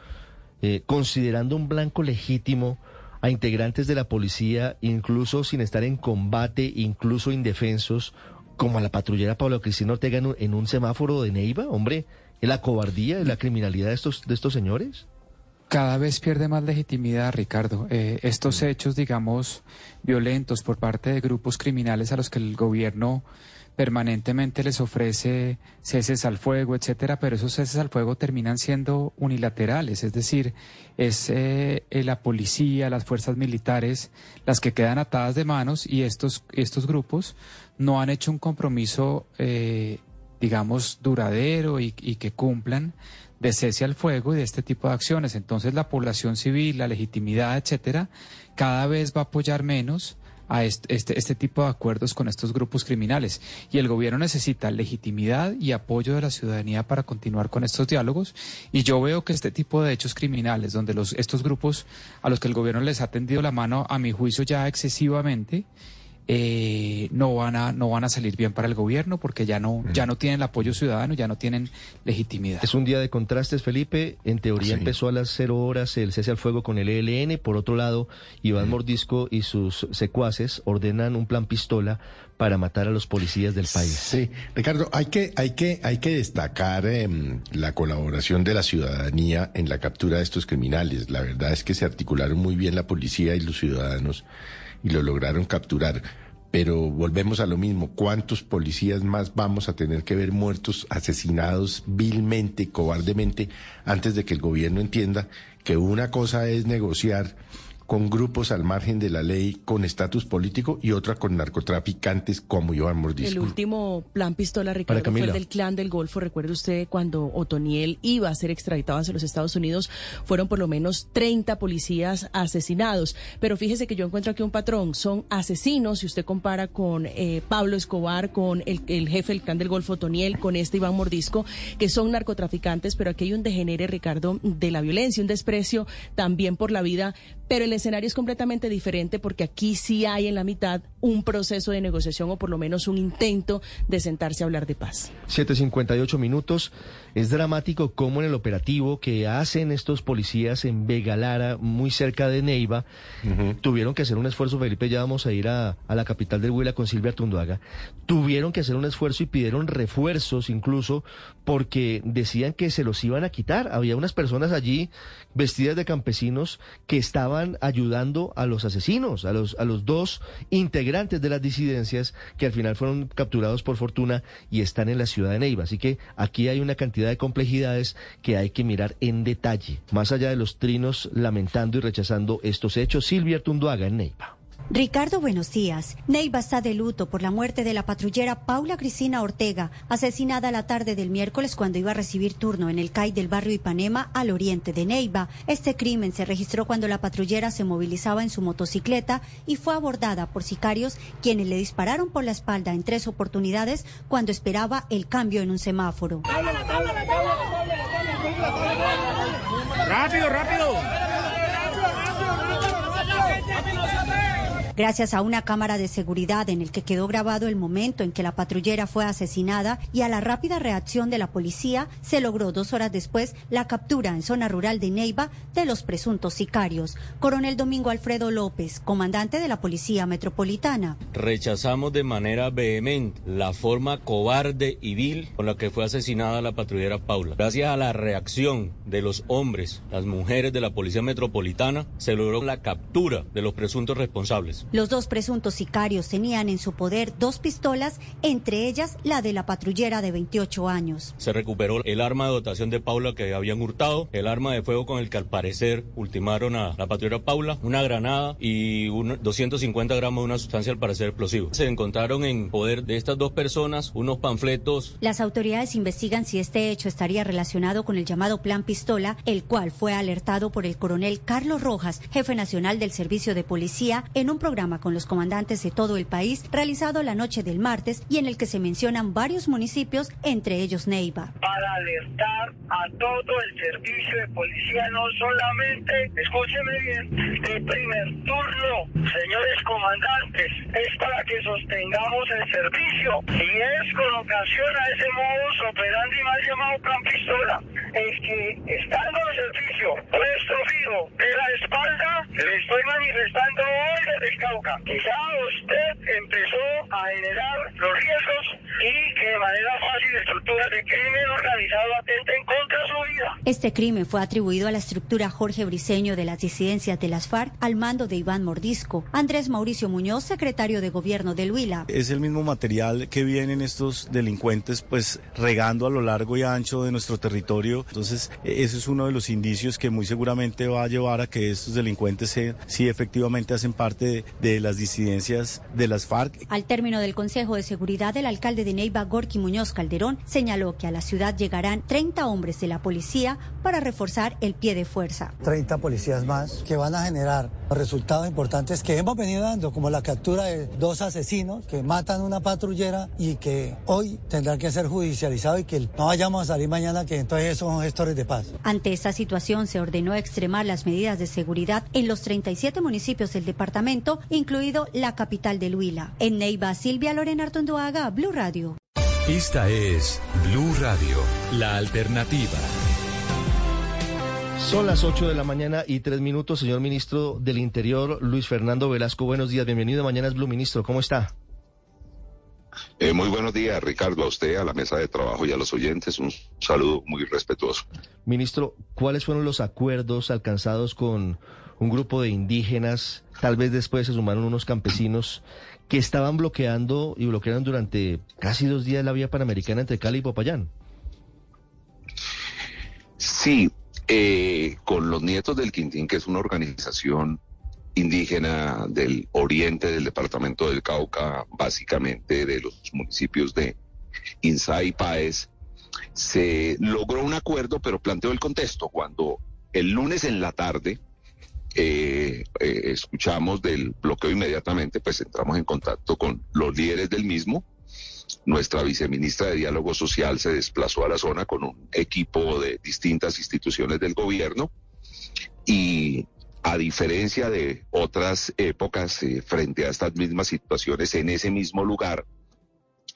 eh, considerando un blanco legítimo a integrantes de la policía, incluso sin estar en combate, incluso indefensos, como a la patrullera Pablo Cristina Ortega en un, en un semáforo de Neiva? Hombre, ¿la cobardía, la criminalidad de estos, de estos señores? Cada vez pierde más legitimidad, Ricardo. Eh, estos hechos, digamos, violentos por parte de grupos criminales a los que el gobierno permanentemente les ofrece ceses al fuego, etcétera, pero esos ceses al fuego terminan siendo unilaterales, es decir, es eh, eh, la policía, las fuerzas militares las que quedan atadas de manos y estos estos grupos no han hecho un compromiso, digamos, duradero y, y que cumplan de cese al fuego y de este tipo de acciones. Entonces la población civil, la legitimidad, etcétera, cada vez va a apoyar menos a este, este, tipo de acuerdos con estos grupos criminales. Y el gobierno necesita legitimidad y apoyo de la ciudadanía para continuar con estos diálogos. Y yo veo que este tipo de hechos criminales, donde los, estos grupos a los que el gobierno les ha tendido la mano, a mi juicio ya excesivamente, eh, no van a no van a salir bien para el gobierno porque ya no ya no tienen el apoyo ciudadano, ya no tienen legitimidad. Es un día de contrastes, Felipe. En teoría empezó a las cero horas el cese al fuego con el ELN. Por otro lado, Iván Mordisco y sus secuaces ordenan un plan pistola para matar a los policías del país. Sí, Ricardo, hay que hay que hay que destacar em, la colaboración de la ciudadanía en la captura de estos criminales. La verdad es que se articularon muy bien la policía y los ciudadanos y lo lograron capturar. Pero volvemos a lo mismo, ¿cuántos policías más vamos a tener que ver muertos, asesinados vilmente, cobardemente, antes de que el gobierno entienda que una cosa es negociar con grupos al margen de la ley con estatus político y otra con narcotraficantes como Iván Mordisco. El último plan pistola, Ricardo, fue el del clan del Golfo. Recuerde usted cuando Otoniel iba a ser extraditado hacia los Estados Unidos, fueron por lo menos 30 policías asesinados. Pero fíjese que yo encuentro aquí un patrón. Son asesinos, si usted compara con eh, Pablo Escobar, con el, el, jefe del clan del Golfo, Otoniel, con este Iván Mordisco, que son narcotraficantes, pero aquí hay un degenere, Ricardo, de la violencia, un desprecio también por la vida pero el escenario es completamente diferente porque aquí sí hay en la mitad un proceso de negociación o por lo menos un intento de sentarse a hablar de paz. 7.58 minutos. Es dramático cómo en el operativo que hacen estos policías en Vegalara, muy cerca de Neiva, tuvieron que hacer un esfuerzo, Felipe, ya vamos a ir a, la capital del Huila con Silvia Tunduaga, tuvieron que hacer un esfuerzo y pidieron refuerzos incluso porque decían que se los iban a quitar. Había unas personas allí vestidas de campesinos que estaban ayudando a los asesinos, a los, a los dos integrantes de las disidencias que al final fueron capturados por fortuna y están en la ciudad de Neiva. Así que aquí hay una cantidad de complejidades que hay que mirar en detalle, más allá de los trinos lamentando y rechazando estos hechos. Silvia Tunduaga en Neiva. Ricardo, buenos días. Neiva está de luto por la muerte de la patrullera Paula Cristina Ortega, asesinada la tarde del miércoles cuando iba a recibir turno en el CAI del barrio Ipanema al oriente de Neiva. Este crimen se registró cuando la patrullera se movilizaba en su motocicleta y fue abordada por sicarios quienes le dispararon por la espalda en tres oportunidades cuando esperaba el cambio en un semáforo. ¡Rápido, rápido! Gracias a una cámara de seguridad en el que quedó grabado el momento en que la patrullera fue asesinada y a la rápida reacción de la policía, se logró dos horas después la captura en zona rural de Neiva de los presuntos sicarios. Coronel Domingo Alfredo López, comandante de la Policía Metropolitana. Rechazamos de manera vehemente la forma cobarde y vil con la que fue asesinada la patrullera Paula. Gracias a la reacción de los hombres, las mujeres de la Policía Metropolitana, se logró la captura de los presuntos responsables. Los dos presuntos sicarios tenían en su poder dos pistolas, entre ellas la de la patrullera de 28 años. Se recuperó el arma de dotación de Paula que habían hurtado, el arma de fuego con el que al parecer ultimaron a la patrullera Paula, una granada y un 250 gramos de una sustancia al parecer explosiva. Se encontraron en poder de estas dos personas unos panfletos. Las autoridades investigan si este hecho estaría relacionado con el llamado Plan Pistola, el cual fue alertado por el coronel Carlos Rojas, jefe nacional del Servicio de Policía, en un programa con los comandantes de todo el país realizado la noche del martes y en el que se mencionan varios municipios, entre ellos Neiva. Para alertar a todo el servicio de policía, no solamente, escúcheme bien, de primer turno, señores comandantes, es para que sostengamos el servicio y es con ocasión a ese modo operandi mal llamado plan pistola, es que estando en servicio, puesto fijo de la espalda, le estoy manifestando hoy desde el Ya usted empezó a generar los riesgos y que de manera fácil estructuras de crimen organizado atenten contra su vida. Este crimen fue atribuido a la estructura Jorge Briceño de las disidencias de las FARC al mando de Iván Mordisco. Andrés Mauricio Muñoz, secretario de gobierno del Huila. Es el mismo material que vienen estos delincuentes pues regando a lo largo y ancho de nuestro territorio. Entonces, ese es uno de los indicios que muy seguramente va a llevar a que estos delincuentes se, sí efectivamente hacen parte de, de las disidencias de las FARC. Al término del Consejo de Seguridad, el alcalde de Neiva, Gorky Muñoz Calderón, señaló que a la ciudad llegarán 30 hombres de la policía para reforzar el pie de fuerza. 30 policías más que van a generar resultados importantes que hemos venido dando, como la captura de dos asesinos que matan una patrullera y que hoy tendrán que ser judicializados y que no vayamos a salir mañana que entonces son gestores de paz. Ante esta situación se ordenó extremar las medidas de seguridad en los 37 municipios del departamento, incluido la capital del Huila. En Neiva, Silvia Lorena Artondoaga, Blue Radio. Esta es Blue Radio, la alternativa. Son las 8 de la mañana y tres minutos, señor ministro del Interior, Luis Fernando Velasco. Buenos días, bienvenido a Mañanas Blue, ministro. ¿Cómo está? Eh, muy buenos días, Ricardo, a usted, a la mesa de trabajo y a los oyentes. Un saludo muy respetuoso. Ministro, ¿cuáles fueron los acuerdos alcanzados con un grupo de indígenas? Tal vez después se sumaron unos campesinos que estaban bloqueando y bloquearon durante casi dos días la vía panamericana entre Cali y Popayán. Sí, eh, con los Nietos del Quintín, que es una organización indígena del oriente del departamento del Cauca, básicamente de los municipios de Insá y Páez, se logró un acuerdo, pero planteó el contexto. Cuando el lunes en la tarde eh, eh, escuchamos del bloqueo inmediatamente, pues entramos en contacto con los líderes del mismo. Nuestra viceministra de Diálogo Social se desplazó a la zona con un equipo de distintas instituciones del gobierno y a diferencia de otras épocas eh, frente a estas mismas situaciones en ese mismo lugar,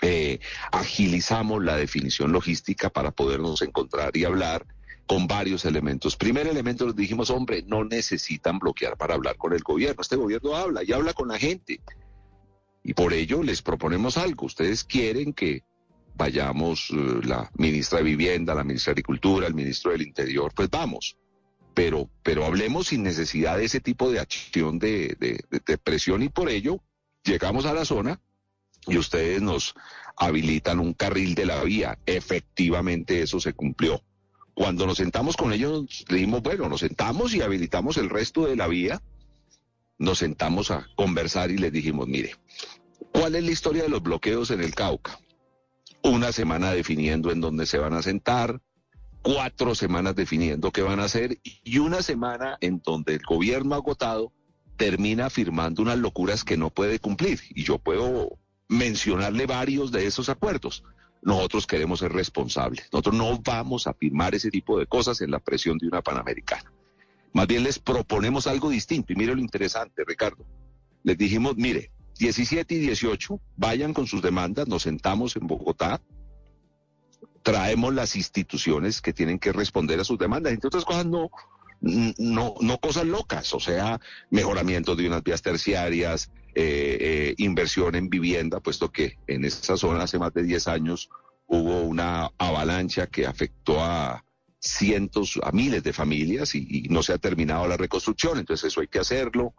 eh, agilizamos la definición logística para podernos encontrar y hablar con varios elementos. Primer elemento, nos dijimos, hombre, no necesitan bloquear para hablar con el gobierno. Este gobierno habla y habla con la gente. Y por ello les proponemos algo. Ustedes quieren que vayamos, eh, la ministra de Vivienda, la ministra de Agricultura, el ministro del Interior, pues vamos pero, pero hablemos sin necesidad de ese tipo de acción de, de, presión y por ello llegamos a la zona y ustedes nos habilitan un carril de la vía. Efectivamente eso se cumplió. Cuando nos sentamos con ellos, dijimos, bueno, nos sentamos y habilitamos el resto de la vía. Nos sentamos a conversar y les dijimos, mire, ¿cuál es la historia de los bloqueos en el Cauca? Una semana definiendo en dónde se van a sentar, cuatro semanas definiendo qué van a hacer y una semana en donde el gobierno agotado termina firmando unas locuras que no puede cumplir. Y yo puedo mencionarle varios de esos acuerdos. Nosotros queremos ser responsables. Nosotros no vamos a firmar ese tipo de cosas en la presión de una Panamericana. Más bien les proponemos algo distinto. Y mire lo interesante, Ricardo. Les dijimos, mire, 17 y 18, vayan con sus demandas, nos sentamos en Bogotá, traemos las instituciones que tienen que responder a sus demandas. Entre otras cosas, no, no, no cosas locas, o sea, mejoramiento de unas vías terciarias, eh, eh, inversión en vivienda, puesto que en esa zona hace más de 10 años hubo una avalancha que afectó a cientos, a miles de familias y, no se ha terminado la reconstrucción, entonces eso hay que hacerlo.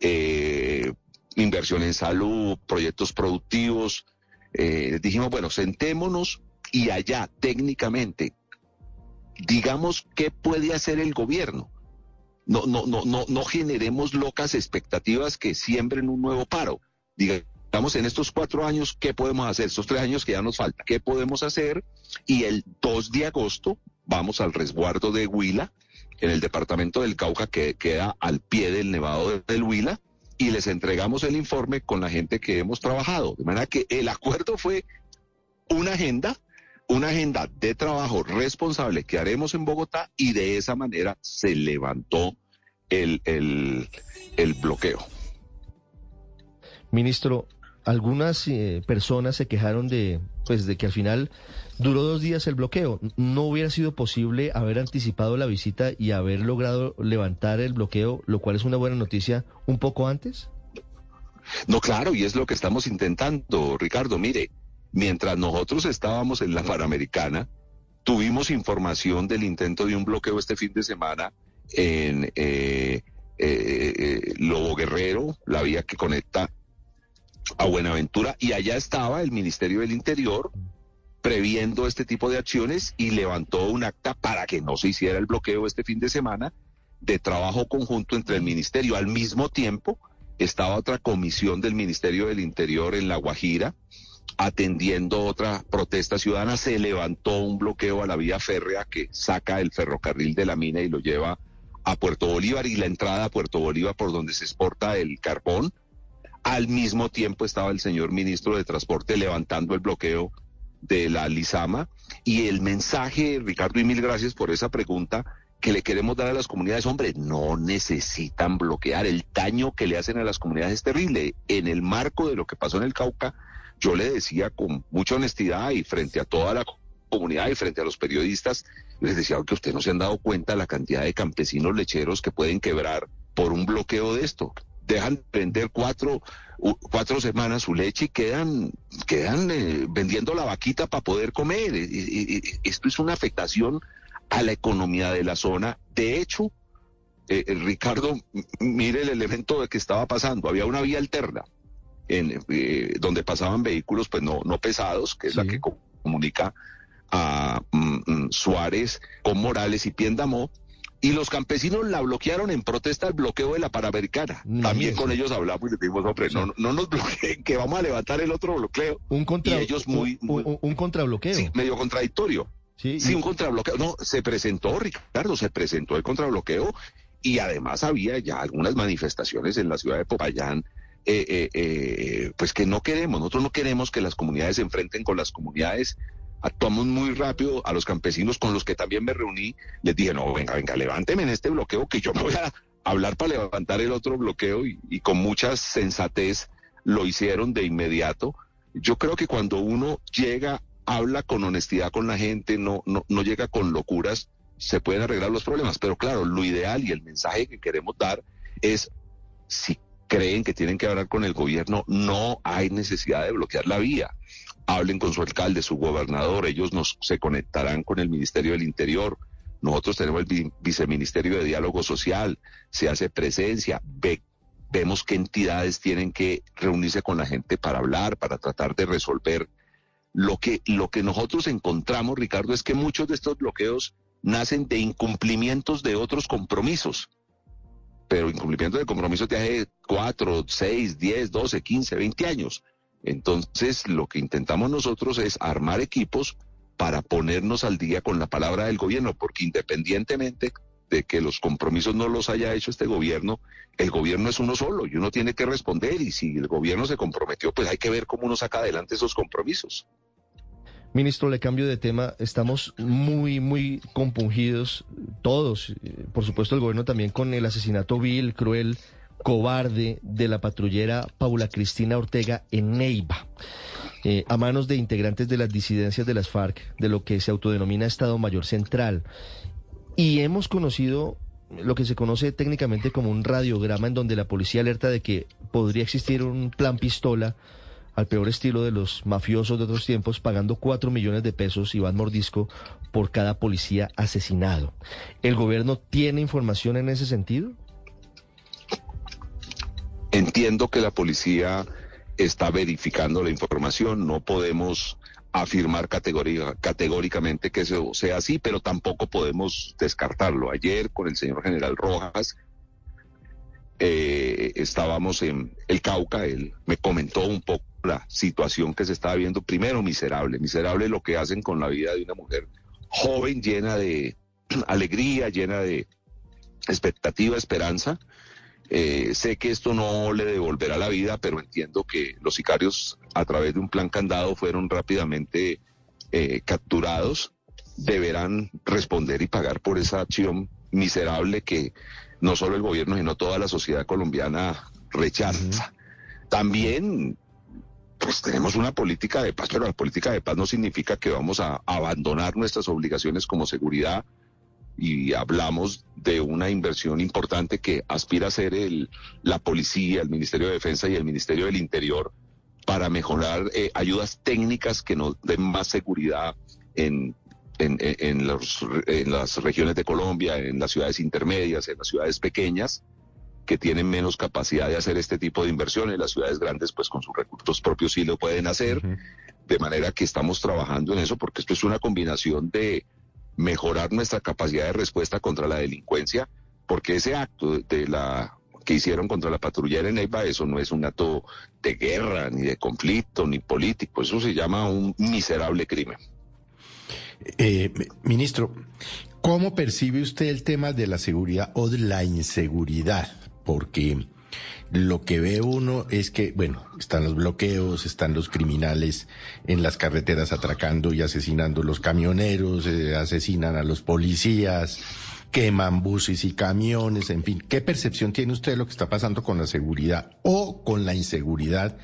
Eh, inversión en salud, proyectos productivos. Eh, dijimos, bueno, sentémonos y allá técnicamente, digamos qué puede hacer el gobierno. No, no, no, no, no generemos locas expectativas que siembren un nuevo paro. Digamos, en estos cuatro años, ¿qué podemos hacer? Estos tres años que ya nos falta, ¿qué podemos hacer? Y el 2 de agosto vamos al resguardo de Huila, en el departamento del Cauca, que queda al pie del Nevado del Huila, y les entregamos el informe con la gente que hemos trabajado. De manera que el acuerdo fue una agenda, una agenda de trabajo responsable que haremos en Bogotá y de esa manera se levantó el, el, el bloqueo. Ministro, algunas eh, personas se quejaron de, pues, de que al final duró dos días el bloqueo. ¿No hubiera sido posible haber anticipado la visita y haber logrado levantar el bloqueo, lo cual es una buena noticia, un poco antes? No, claro, y es lo que estamos intentando, Ricardo. Mire, mientras nosotros estábamos en la Panamericana, tuvimos información del intento de un bloqueo este fin de semana en eh, eh, eh, Lobo Guerrero, la vía que conecta a Buenaventura, y allá estaba el Ministerio del Interior previendo este tipo de acciones y levantó un acta para que no se hiciera el bloqueo este fin de semana de trabajo conjunto entre el ministerio. Al mismo tiempo estaba otra comisión del Ministerio del Interior en La Guajira atendiendo otra protesta ciudadana. Se levantó un bloqueo a la vía férrea que saca el ferrocarril de la mina y lo lleva a Puerto Bolívar y la entrada a Puerto Bolívar por donde se exporta el carbón. Al mismo tiempo estaba el señor ministro de Transporte levantando el bloqueo de la Lizama y el mensaje, Ricardo, y mil gracias por esa pregunta que le queremos dar a las comunidades, hombre, no necesitan bloquear, el daño que le hacen a las comunidades es terrible. En el marco de lo que pasó en el Cauca, yo le decía con mucha honestidad y frente a toda la comunidad y frente a los periodistas, les decía que ustedes no se han dado cuenta la cantidad de campesinos lecheros que pueden quebrar por un bloqueo de esto dejan vender cuatro, cuatro semanas su leche y quedan, quedan eh, vendiendo la vaquita para poder comer. esto es una afectación a la economía de la zona. De hecho, eh, eh, Ricardo, mire el elemento de que estaba pasando. Había una vía alterna en, donde pasaban vehículos pues no, no pesados, que es la que comunica a mm, mm, Suárez con Morales y Piendamó y los campesinos la bloquearon en protesta al bloqueo de la Panamericana. También con ellos hablamos y les dijimos, hombre, no, no nos bloqueen, que vamos a levantar el otro bloqueo. Un contra, y ellos muy, un, contrabloqueo. Sí, medio contradictorio. Sí, sí un contrabloqueo. No, se presentó, Ricardo, se presentó el contrabloqueo y además había ya algunas manifestaciones en la ciudad de Popayán. Eh, eh, eh, pues que no queremos, nosotros no queremos que las comunidades se enfrenten con las comunidades actuamos muy rápido a los campesinos con los que también me reuní, les dije, no, venga, venga, levánteme en este bloqueo que yo me voy a hablar para levantar el otro bloqueo y, con mucha sensatez lo hicieron de inmediato. Yo creo que cuando uno llega, habla con honestidad con la gente, no, no, no llega con locuras, se pueden arreglar los problemas. Pero claro, lo ideal y el mensaje que queremos dar es, si creen que tienen que hablar con el gobierno, no hay necesidad de bloquear la vía hablen con su alcalde, su gobernador, ellos nos se conectarán con el Ministerio del Interior. Nosotros tenemos el Viceministerio de Diálogo Social, se hace presencia, vemos qué entidades tienen que reunirse con la gente para hablar, para tratar de resolver. Lo que, lo que nosotros encontramos, Ricardo, es que muchos de estos bloqueos nacen de incumplimientos de otros compromisos. Pero incumplimientos de compromisos de hace 4, 6, 10, 12, 15, 20 años. Entonces, lo que intentamos nosotros es armar equipos para ponernos al día con la palabra del gobierno, porque independientemente de que los compromisos no los haya hecho este gobierno, el gobierno es uno solo y uno tiene que responder y si el gobierno se comprometió, pues hay que ver cómo uno saca adelante esos compromisos. Ministro, le cambio de tema. Estamos muy, muy compungidos, todos, eh, por supuesto el gobierno también, con el asesinato vil, cruel cobarde de la patrullera Paula Cristina Ortega en Neiva, eh, a manos de integrantes de las disidencias de las FARC, de lo que se autodenomina Estado Mayor Central. Y hemos conocido lo que se conoce técnicamente como un radiograma en donde la policía alerta de que podría existir un plan pistola al peor estilo de los mafiosos de otros tiempos, pagando cuatro millones de pesos, Iván Mordisco, por cada policía asesinado. ¿El gobierno tiene información en ese sentido? Entiendo que la policía está verificando la información, no podemos afirmar categóricamente que eso sea así, pero tampoco podemos descartarlo. Ayer con el señor general Rojas eh, estábamos en el Cauca, él me comentó un poco la situación que se estaba viendo, primero miserable, miserable lo que hacen con la vida de una mujer joven, llena de alegría, llena de expectativa, esperanza. Eh, sé que esto no le devolverá la vida, pero entiendo que los sicarios a través de un plan candado fueron rápidamente eh, capturados, deberán responder y pagar por esa acción miserable que no solo el gobierno, sino toda la sociedad colombiana rechaza. También pues tenemos una política de paz, pero la política de paz no significa que vamos a abandonar nuestras obligaciones como seguridad y hablamos de una inversión importante que aspira a ser el, la policía, el Ministerio de Defensa y el Ministerio del Interior para mejorar eh, ayudas técnicas que nos den más seguridad en, en, en, los, en las regiones de Colombia, en las ciudades intermedias, en las ciudades pequeñas que tienen menos capacidad de hacer este tipo de inversiones. Las ciudades grandes, pues con sus recursos propios sí lo pueden hacer. De manera que estamos trabajando en eso porque esto es una combinación de mejorar nuestra capacidad de respuesta contra la delincuencia, porque ese acto de la que hicieron contra la patrullera en Neiva, eso no es un acto de guerra, ni de conflicto, ni político, eso se llama un miserable crimen. Eh, ministro, ¿cómo percibe usted el tema de la seguridad o de la inseguridad? porque lo que ve uno es que, bueno, están los bloqueos, están los criminales en las carreteras atracando y asesinando a los camioneros, eh, asesinan a los policías, queman buses y camiones, en fin. ¿Qué percepción tiene usted de lo que está pasando con la seguridad o con la inseguridad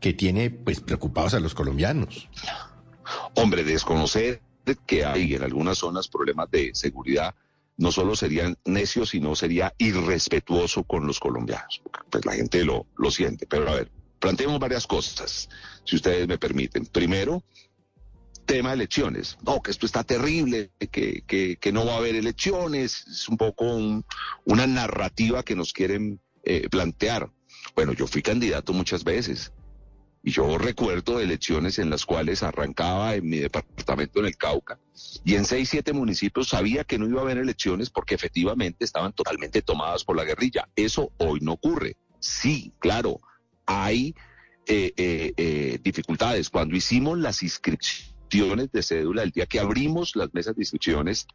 que tiene, pues, preocupados a los colombianos? Hombre, desconocer que hay en algunas zonas problemas de seguridad no solo sería necio, sino sería irrespetuoso con los colombianos. Pues la gente lo, lo siente. Pero a ver, planteemos varias cosas, si ustedes me permiten. Primero, tema de elecciones. No, que esto está terrible, que, que, que no va a haber elecciones. Es un poco una narrativa que nos quieren eh, plantear. Bueno, yo fui candidato muchas veces. Y yo recuerdo elecciones en las cuales arrancaba en mi departamento en el Cauca y en seis, siete municipios sabía que no iba a haber elecciones porque efectivamente estaban totalmente tomadas por la guerrilla. Eso hoy no ocurre. Sí, claro, hay eh, eh, eh, dificultades. Cuando hicimos las inscripciones de cédula, el día que abrimos las mesas de inscripciones,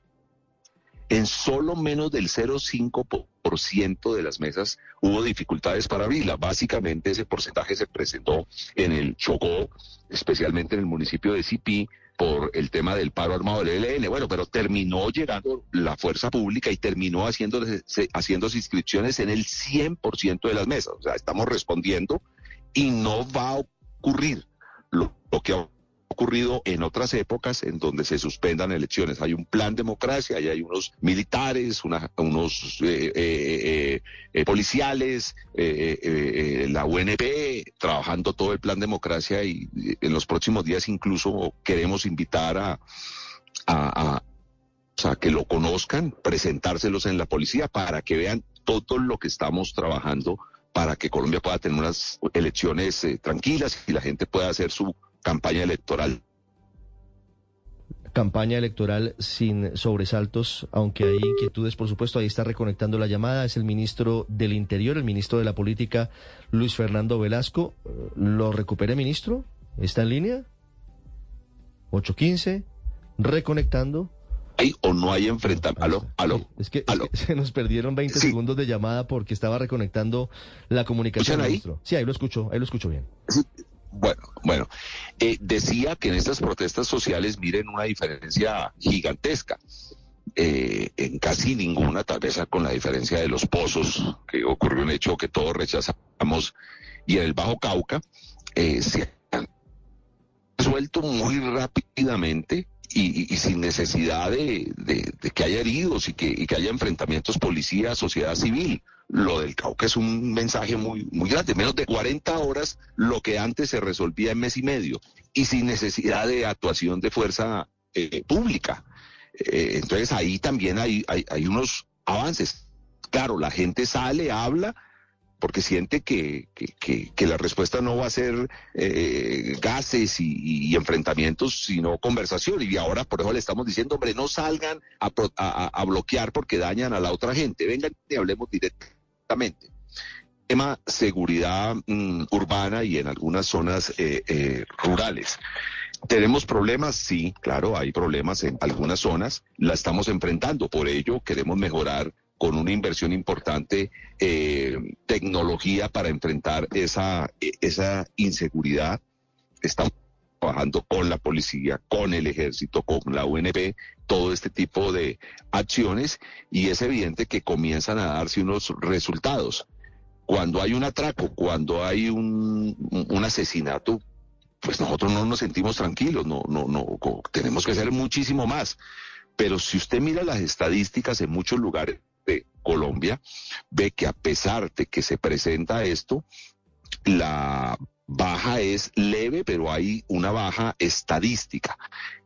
en solo menos del 0,5% de las mesas hubo dificultades para abrirla. Básicamente ese porcentaje se presentó en el Chocó, especialmente en el municipio de Cipí, por el tema del paro armado del ELN. Bueno, pero terminó llegando la fuerza pública y terminó haciendo, haciendo inscripciones en el 100% de las mesas. O sea, estamos respondiendo y no va a ocurrir lo, que ocurrido en otras épocas en donde se suspendan elecciones. Hay un plan democracia, y hay unos militares, unos eh, eh, eh, policiales, la UNP trabajando todo el plan democracia y en los próximos días incluso queremos invitar a, a, a que lo conozcan, presentárselos en la policía para que vean todo lo que estamos trabajando para que Colombia pueda tener unas elecciones tranquilas y la gente pueda hacer su campaña electoral. Campaña electoral sin sobresaltos, aunque hay inquietudes, por supuesto, ahí está reconectando la llamada, es el ministro del Interior, el ministro de la Política, Luis Fernando Velasco. ¿Lo recupere, ministro? ¿Está en línea? 815, reconectando. ¿Hay o no hay enfrentamiento? Aló, aló. Es, que, se nos perdieron 20 segundos de llamada porque estaba reconectando la comunicación. Ahí? Ministro. Sí, ahí lo escucho, ahí lo escucho bien. Bueno, bueno, eh, decía que en estas protestas sociales miren una diferencia gigantesca. Eh, en casi ninguna, tal vez con la diferencia de los pozos, que ocurrió un hecho que todos rechazamos, y en el Bajo Cauca, eh, se han resuelto muy rápidamente y, sin necesidad de, que haya heridos y que, y que haya enfrentamientos policía-sociedad civil lo del Cauca es un mensaje muy, muy grande. Menos de 40 horas lo que antes se resolvía en mes y medio y sin necesidad de actuación de fuerza eh, pública. Eh, entonces ahí también hay, hay, hay unos avances. Claro, la gente sale, habla, porque siente que, que, la respuesta no va a ser eh, gases y, enfrentamientos, sino conversación. Y ahora por eso le estamos diciendo, hombre, no salgan a bloquear porque dañan a la otra gente, vengan y hablemos directamente tema seguridad mm, urbana y en algunas zonas eh, eh, rurales. ¿Tenemos problemas? Sí, claro, hay problemas en algunas zonas. La estamos enfrentando. Por ello, queremos mejorar con una inversión importante eh, tecnología para enfrentar esa, esa inseguridad. Estamos trabajando con la policía, con el ejército, con la UNP, todo este tipo de acciones y es evidente que comienzan a darse unos resultados. Cuando hay un atraco, cuando hay un, un asesinato, pues nosotros no nos sentimos tranquilos, no, no, no, tenemos que hacer muchísimo más. Pero si usted mira las estadísticas en muchos lugares de Colombia, ve que a pesar de que se presenta esto, la baja es leve, pero hay una baja estadística.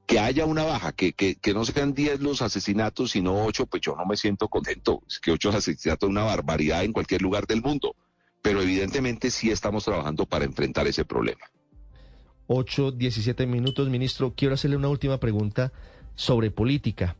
Que haya una baja, que, que, que no sean 10 los asesinatos, sino 8, pues yo no me siento contento. Es que 8 asesinatos es una barbaridad en cualquier lugar del mundo. Pero evidentemente sí estamos trabajando para enfrentar ese problema. 8, 17 minutos, ministro. Quiero hacerle una última pregunta sobre política,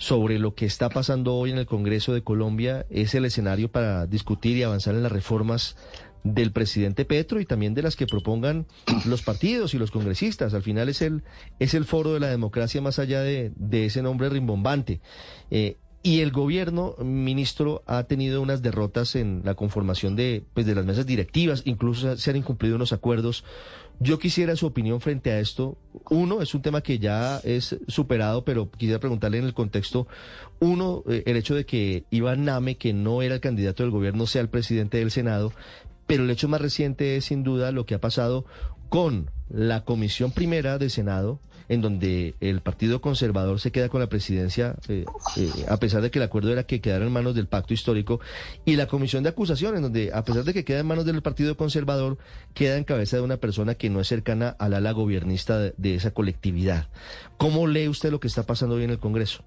sobre lo que está pasando hoy en el Congreso de Colombia. Es el escenario para discutir y avanzar en las reformas del presidente Petro y también de las que propongan los partidos y los congresistas. Al final es el, es el foro de la democracia más allá de, de ese nombre rimbombante. Eh, y el gobierno, ministro, ha tenido unas derrotas en la conformación de, pues, de las mesas directivas, incluso se han incumplido unos acuerdos. Yo quisiera su opinión frente a esto. Uno, es un tema que ya es superado, pero quisiera preguntarle en el contexto, uno, eh, el hecho de que Iván Name, que no era el candidato del gobierno, sea el presidente del Senado, pero el hecho más reciente es sin duda lo que ha pasado con la Comisión Primera del Senado, en donde el Partido Conservador se queda con la presidencia, eh, eh, a pesar de que el acuerdo era que quedara en manos del pacto histórico, y la Comisión de Acusación, en donde, a pesar de que queda en manos del Partido Conservador, queda en cabeza de una persona que no es cercana al ala gobernista de, de esa colectividad. ¿Cómo lee usted lo que está pasando hoy en el Congreso?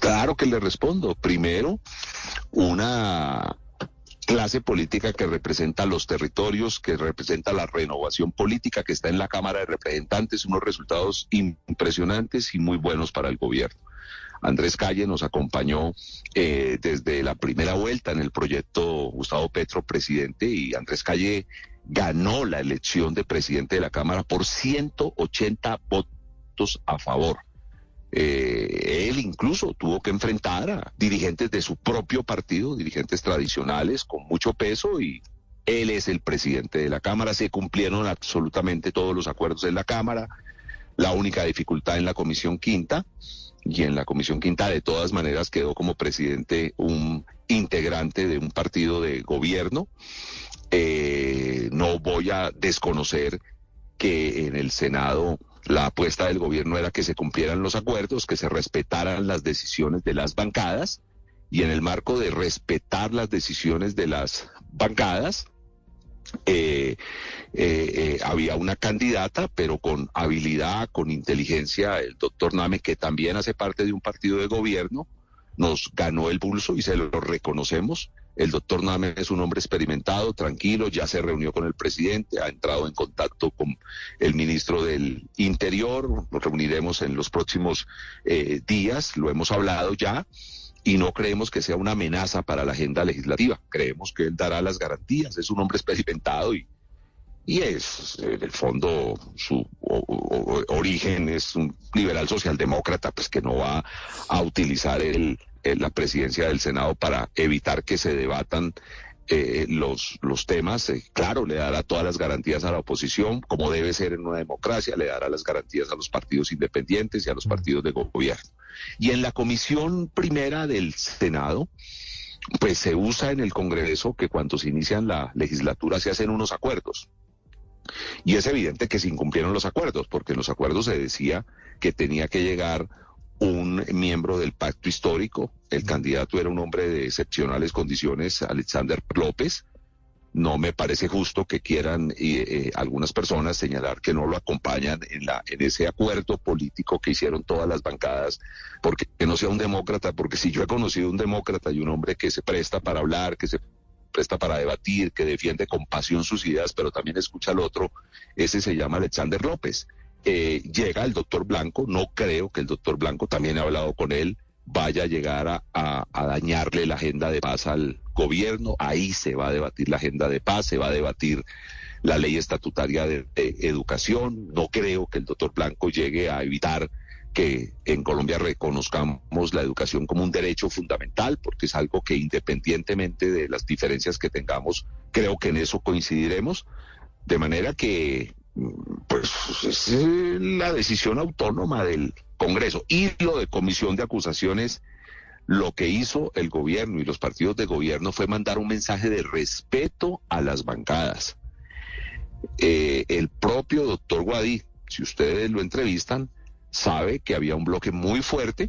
Claro que le respondo. Primero, una clase política que representa los territorios, que representa la renovación política que está en la Cámara de Representantes, unos resultados impresionantes y muy buenos para el gobierno. Andrés Calle nos acompañó eh, desde la primera vuelta en el proyecto Gustavo Petro presidente y Andrés Calle ganó la elección de presidente de la Cámara por 180 votos a favor. Eh, él incluso tuvo que enfrentar a dirigentes de su propio partido, dirigentes tradicionales con mucho peso y él es el presidente de la Cámara. Se cumplieron absolutamente todos los acuerdos en la Cámara. La única dificultad en la Comisión Quinta y en la Comisión Quinta de todas maneras quedó como presidente un integrante de un partido de gobierno. Eh, no voy a desconocer que en el Senado la apuesta del gobierno era que se cumplieran los acuerdos, que se respetaran las decisiones de las bancadas y en el marco de respetar las decisiones de las bancadas, eh, eh, eh, había una candidata, pero con habilidad, con inteligencia, el doctor Name, que también hace parte de un partido de gobierno, nos ganó el pulso y se lo reconocemos. El doctor Name es un hombre experimentado, tranquilo, ya se reunió con el presidente, ha entrado en contacto con el ministro del Interior, nos reuniremos en los próximos eh, días, lo hemos hablado ya, y no creemos que sea una amenaza para la agenda legislativa, creemos que él dará las garantías, es un hombre experimentado y, y es, en el fondo, su origen es un liberal socialdemócrata, pues que no va a utilizar el la presidencia del Senado para evitar que se debatan eh, los, los temas. Eh, claro, le dará todas las garantías a la oposición, como debe ser en una democracia, le dará las garantías a los partidos independientes y a los partidos de gobierno. Y en la comisión primera del Senado, pues se usa en el Congreso que cuando se inician la legislatura se hacen unos acuerdos. Y es evidente que se incumplieron los acuerdos, porque en los acuerdos se decía que tenía que llegar un miembro del pacto histórico. El candidato era un hombre de excepcionales condiciones, Alexander López. No me parece justo que quieran eh, eh, algunas personas señalar que no lo acompañan en, la, en ese acuerdo político que hicieron todas las bancadas, porque no sea un demócrata, porque si yo he conocido un demócrata y un hombre que se presta para hablar, que se presta para debatir, que defiende con pasión sus ideas, pero también escucha al otro, ese se llama Alexander López. Eh, llega el doctor Blanco, no creo que el doctor Blanco, también he hablado con él, vaya a llegar a, a, dañarle la agenda de paz al gobierno. Ahí se va a debatir la agenda de paz, se va a debatir la ley estatutaria de, educación. No creo que el doctor Blanco llegue a evitar que en Colombia reconozcamos la educación como un derecho fundamental, porque es algo que independientemente de las diferencias que tengamos, creo que en eso coincidiremos. De manera que, pues, es la decisión autónoma del Congreso. Y lo de comisión de acusaciones, lo que hizo el gobierno y los partidos de gobierno fue mandar un mensaje de respeto a las bancadas. Eh, el propio doctor Guadí, si ustedes lo entrevistan, sabe que había un bloque muy fuerte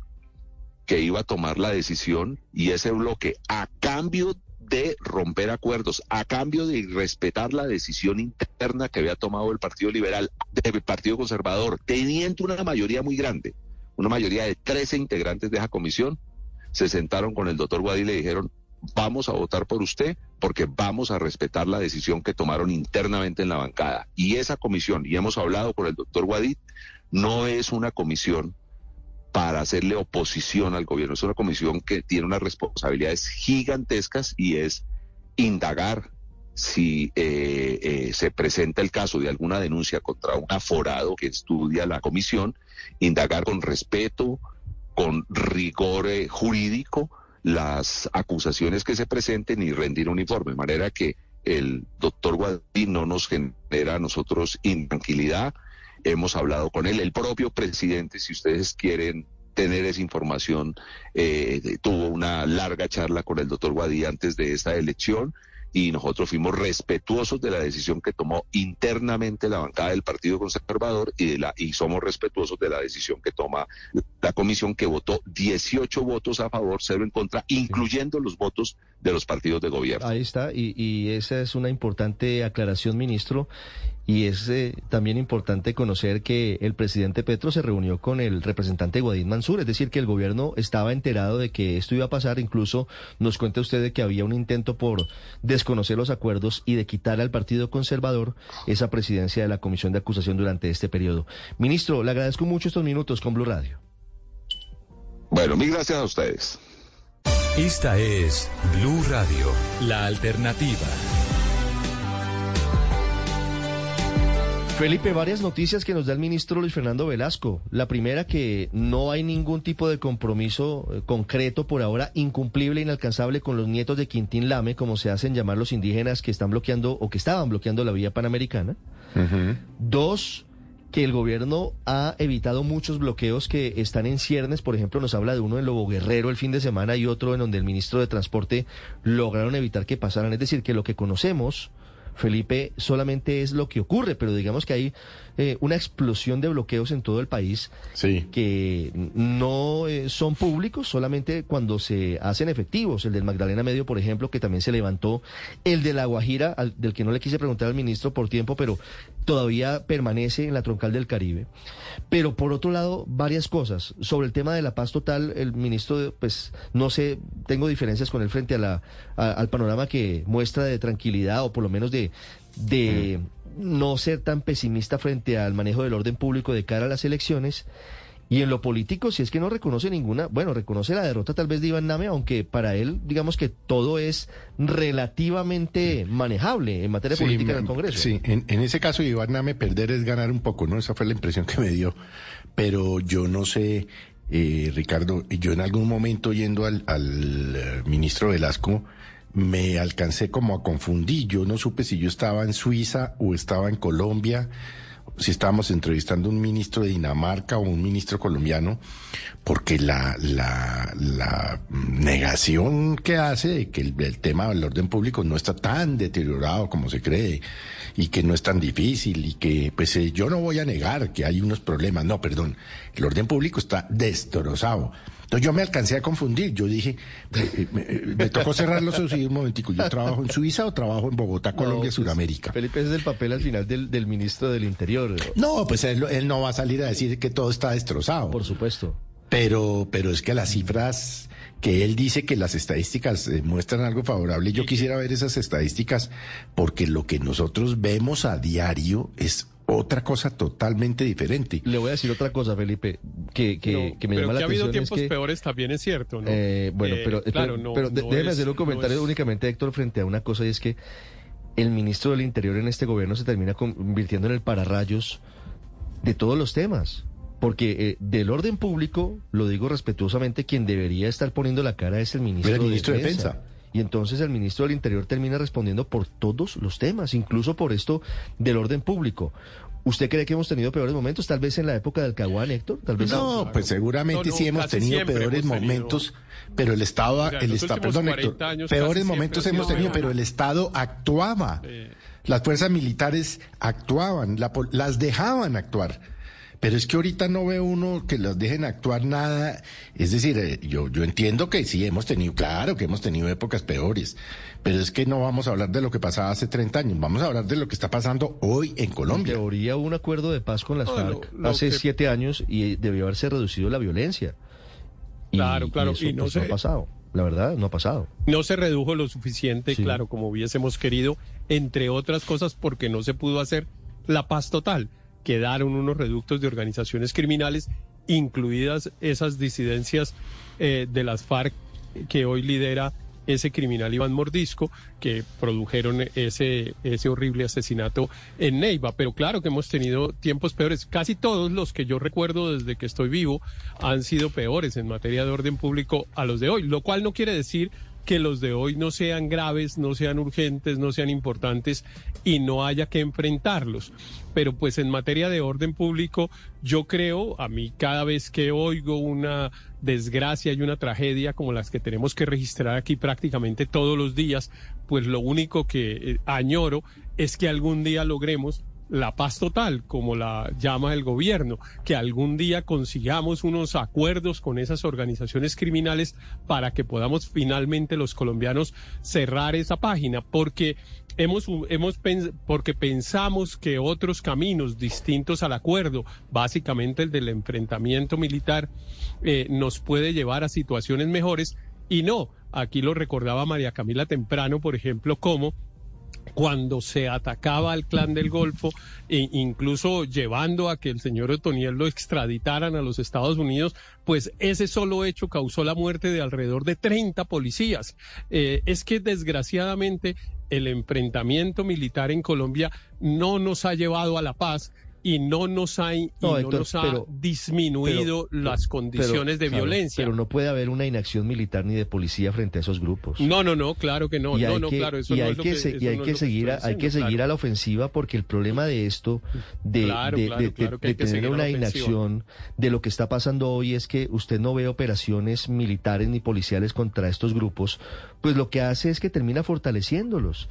que iba a tomar la decisión y ese bloque a cambio de romper acuerdos, a cambio de respetar la decisión interna que había tomado el Partido Liberal, el Partido Conservador, teniendo una mayoría muy grande, una mayoría de 13 integrantes de esa comisión, se sentaron con el doctor Guadí y le dijeron, vamos a votar por usted porque vamos a respetar la decisión que tomaron internamente en la bancada. Y esa comisión, y hemos hablado con el doctor Guadit, no es una comisión para hacerle oposición al gobierno, es una comisión que tiene unas responsabilidades gigantescas y es indagar si eh, eh, se presenta el caso de alguna denuncia contra un aforado que estudia la comisión, indagar con respeto, con rigor eh, jurídico, las acusaciones que se presenten y rendir un informe, de manera que el doctor Guadí no nos genera a nosotros intranquilidad. Hemos hablado con él, el propio presidente, si ustedes quieren tener esa información, eh, tuvo una larga charla con el doctor Guadí antes de esta elección y nosotros fuimos respetuosos de la decisión que tomó internamente la bancada del Partido Conservador y, de la, y somos respetuosos de la decisión que toma la comisión que votó 18 votos a favor, cero en contra, incluyendo los votos de los partidos de gobierno. Ahí está, y, y esa es una importante aclaración, ministro. Y es eh, también importante conocer que el presidente Petro se reunió con el representante Guadín Mansur, es decir, que el gobierno estaba enterado de que esto iba a pasar. Incluso nos cuenta usted de que había un intento por desconocer los acuerdos y de quitar al Partido Conservador esa presidencia de la Comisión de Acusación durante este periodo. Ministro, le agradezco mucho estos minutos con Blue Radio. Bueno, mil gracias a ustedes. Esta es Blue Radio, la alternativa. Felipe, varias noticias que nos da el ministro Luis Fernando Velasco. La primera, que no hay ningún tipo de compromiso eh, concreto por ahora, incumplible, inalcanzable con los nietos de Quintín Lame, como se hacen llamar los indígenas que están bloqueando o que estaban bloqueando la vía panamericana. Dos, que el gobierno ha evitado muchos bloqueos que están en ciernes. Por ejemplo, nos habla de uno en Lobo Guerrero el fin de semana y otro en donde el ministro de Transporte lograron evitar que pasaran. Es decir, que lo que conocemos Felipe, solamente es lo que ocurre, pero digamos que hay eh, una explosión de bloqueos en todo el país que no eh, son públicos solamente cuando se hacen efectivos. El del Magdalena Medio, por ejemplo, que también se levantó. El de La Guajira, del que no le quise preguntar al ministro por tiempo, pero todavía permanece en la troncal del Caribe. Pero por otro lado, varias cosas. Sobre el tema de la paz total, el ministro, pues no sé, tengo diferencias con él frente a la, al panorama que muestra de tranquilidad o por lo menos de, de no ser tan pesimista frente al manejo del orden público de cara a las elecciones. Y en lo político, si es que no reconoce ninguna, bueno, reconoce la derrota tal vez de Iván Name, aunque para él, digamos que todo es relativamente manejable en materia política en el Congreso. Sí, en, ese caso Iván Name perder es ganar un poco, ¿no? Esa fue la impresión que me dio. Pero yo no sé, eh, Ricardo, yo en algún momento yendo al, al eh, ministro Velasco, me alcancé como a confundir. Yo no supe si yo estaba en Suiza o estaba en Colombia, si estábamos entrevistando a un ministro de Dinamarca o un ministro colombiano, porque la, la, la negación que hace de que el, tema del orden público no está tan deteriorado como se cree y que no es tan difícil y que pues eh, yo no voy a negar que hay unos problemas, no, perdón, el orden público está destrozado entonces yo me alcancé a confundir. Yo dije, eh, eh, me, tocó cerrar los ojos y un momentico, ¿yo trabajo en Suiza o trabajo en Bogotá, Colombia, pues, Sudamérica? Felipe, ese es el papel al final del, ministro del Interior. No, pues él, él, no va a salir a decir que todo está destrozado. Por supuesto. Pero, pero es que las cifras que él dice que las estadísticas eh, muestran algo favorable. Yo quisiera ver esas estadísticas porque lo que nosotros vemos a diario es otra cosa totalmente diferente. Le voy a decir otra cosa, Felipe, que, que, No, que me pero llama que la ha habido atención. es tiempos que- peores también es cierto, ¿no? Eh, bueno, Eh, pero, claro, pero, no- pero de- no déjeme es- hacer un no comentario es- únicamente, Héctor, frente a una cosa y es que el ministro del Interior en este gobierno se termina convirtiendo en el pararrayos de todos los temas. Porque eh, del orden público, lo digo respetuosamente, quien debería estar poniendo la cara es el ministro, El ministro de Defensa. Defensa. Y entonces el ministro del Interior termina respondiendo por todos los temas, incluso por esto del orden público. ¿Usted cree que hemos tenido peores momentos? Tal vez en la época del Caguán, Héctor. Tal vez No, pues seguramente No, no, sí hemos tenido peores hemos tenido. momentos, pero el Estado, O sea, en el los Estado, perdón, 40 Héctor, años peores momentos hemos tenido, pero el Estado actuaba. Eh, Las fuerzas militares actuaban, la las dejaban actuar. Pero es que ahorita no ve uno que las dejen actuar nada. Es decir, eh, yo, yo entiendo que sí hemos tenido, claro que hemos tenido épocas peores, pero es que no vamos a hablar de lo que pasaba hace 30 años, vamos a hablar de lo que está pasando hoy en Colombia. En teoría hubo un acuerdo de paz con las No, FARC lo- lo hace que- siete años y debió haberse reducido la violencia. Y- Claro, claro, Y eso y no pues, se- no ha pasado. La verdad, no ha pasado. no se redujo lo suficiente, Sí. claro, como hubiésemos querido, entre otras cosas porque no se pudo hacer la paz total. Quedaron unos reductos de organizaciones criminales, incluidas esas disidencias eh, de las FARC que hoy lidera ese criminal Iván Mordisco, que produjeron ese, ese horrible asesinato en Neiva. Pero claro que hemos tenido tiempos peores. Casi todos los que yo recuerdo desde que estoy vivo han sido peores en materia de orden público a los de hoy, lo cual no quiere decir que los de hoy no sean graves, no sean urgentes, no sean importantes y no haya que enfrentarlos. Pero pues en materia de orden público, yo creo, a mí cada vez que oigo una desgracia y una tragedia como las que tenemos que registrar aquí prácticamente todos los días, pues lo único que eh, añoro es que algún día logremos la paz total, como la llama el gobierno, que algún día consigamos unos acuerdos con esas organizaciones criminales para que podamos finalmente los colombianos cerrar esa página, porque hemos, hemos porque pensamos que otros caminos distintos al acuerdo, básicamente el del enfrentamiento militar, eh, nos puede llevar a situaciones mejores y no. Aquí lo recordaba María Camila temprano, por ejemplo, como cuando se atacaba al clan del Golfo, e incluso llevando a que el señor Otoniel lo extraditaran a los Estados Unidos, pues ese solo hecho causó la muerte de alrededor de 30 policías. Eh, es que desgraciadamente el enfrentamiento militar en Colombia no nos ha llevado a la paz y no nos ha, y No, no Héctor, nos ha pero- disminuido pero- las condiciones pero, de claro, violencia. Pero no puede haber una inacción militar ni de policía frente a esos grupos. No, no, no, claro que no. y no, hay no, que, claro, eso y no hay es lo que, y hay no seguir, hay que seguir claro. a la ofensiva porque el problema de esto, de, Claro, tener una inacción de lo que está pasando hoy es que usted no ve operaciones militares ni policiales contra estos grupos, pues lo que hace es que termina fortaleciéndolos.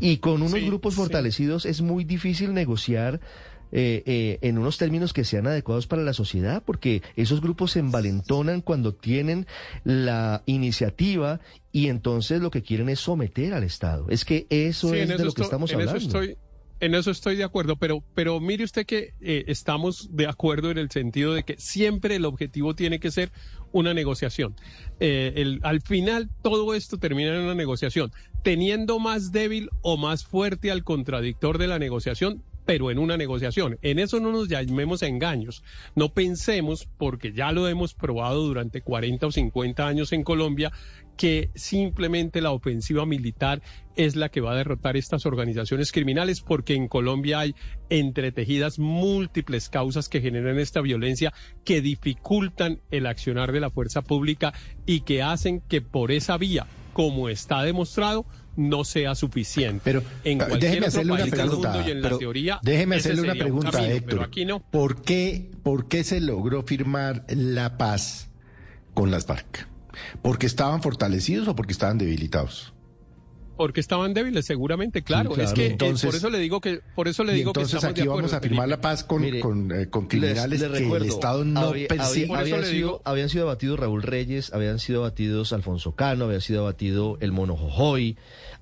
Y con unos Sí, grupos sí. fortalecidos es muy difícil negociar. Eh, eh, en unos términos que sean adecuados para la sociedad, porque esos grupos se envalentonan cuando tienen la iniciativa y entonces lo que quieren es someter al Estado. Es que eso Sí, es de lo que estoy- estamos en hablando. Eso estoy, en eso estoy de acuerdo, pero, pero mire usted que eh, estamos de acuerdo en el sentido de que siempre el objetivo tiene que ser una negociación. Eh, el- al final todo esto termina en una negociación, teniendo más débil o más fuerte al contradictor de la negociación pero en una negociación. En eso no nos llamemos engaños. No pensemos, porque ya lo hemos probado durante 40 o 50 años en Colombia, que simplemente la ofensiva militar es la que va a derrotar estas organizaciones criminales, porque en Colombia hay entretejidas múltiples causas que generan esta violencia, que dificultan el accionar de la fuerza pública y que hacen que por esa vía, como está demostrado, no sea suficiente. Pero en ah, cualquier déjeme hacerle una pregunta. mundo y en la teoría, déjeme hacerle una un pregunta, camino, Héctor. Pero aquí no. ¿Por qué, ¿Por qué se logró firmar la paz con las FARC? ¿Porque estaban fortalecidos o porque estaban debilitados? Porque estaban débiles, seguramente, claro. claro. Es que eh, Entonces- por eso le digo que, por eso le digo que entonces estamos de aquí acuerdo, vamos a firmar Felipe. la paz con, Mire, con, eh, con Les- criminales les que el Estado no había- eso habían, sido, digo- habían sido abatidos Raúl Reyes, habían sido abatidos Alfonso Cano, había sido abatido el Mono Jojoy,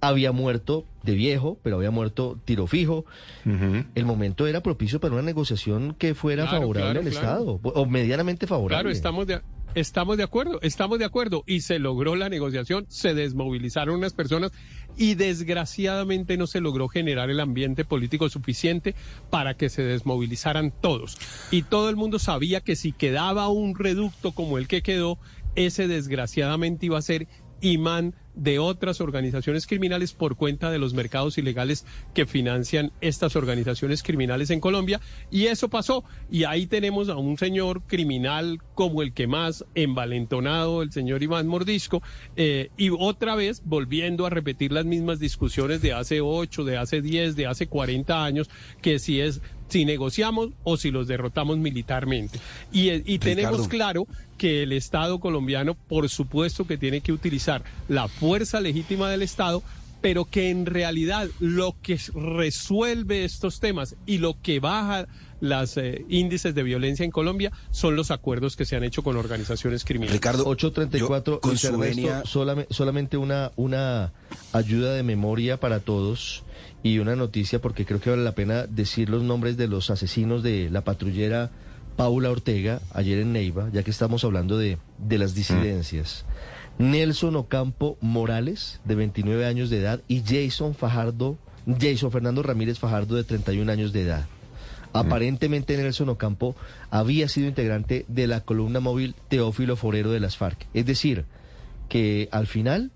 había muerto de viejo, pero había muerto tiro fijo. El momento era propicio para una negociación que fuera Claro, favorable claro, al claro. Estado, o medianamente favorable. Claro, estamos de, Estamos de acuerdo, estamos de acuerdo. Y se logró la negociación, se desmovilizaron unas personas y desgraciadamente no se logró generar el ambiente político suficiente para que se desmovilizaran todos. Y todo el mundo sabía que si quedaba un reducto como el que quedó, ese desgraciadamente iba a ser imán de otras organizaciones criminales por cuenta de los mercados ilegales que financian estas organizaciones criminales en Colombia. Y eso pasó. Y ahí tenemos a un señor criminal como el que más envalentonado, el señor Iván Mordisco, eh, y otra vez volviendo a repetir las mismas discusiones de hace 8, de hace 10, de hace 40 años, que si es si negociamos o si los derrotamos militarmente. Y, y tenemos claro que el Estado colombiano, por supuesto que tiene que utilizar la fuerza legítima del Estado, pero que en realidad lo que resuelve estos temas y lo que baja los eh, índices de violencia en Colombia son los acuerdos que se han hecho con organizaciones criminales. Ricardo, 834, con su solamente una, una ayuda de memoria para todos y una noticia porque creo que vale la pena decir los nombres de los asesinos de la patrullera Paula Ortega ayer en Neiva, ya que estamos hablando de, de las disidencias. Nelson Ocampo Morales, de 29 años de edad, y Jason Fajardo, Jason Fernando Ramírez Fajardo, de 31 años de edad. Aparentemente Nelson Ocampo había sido integrante de la columna móvil Teófilo Forero de las FARC. Es decir, que al final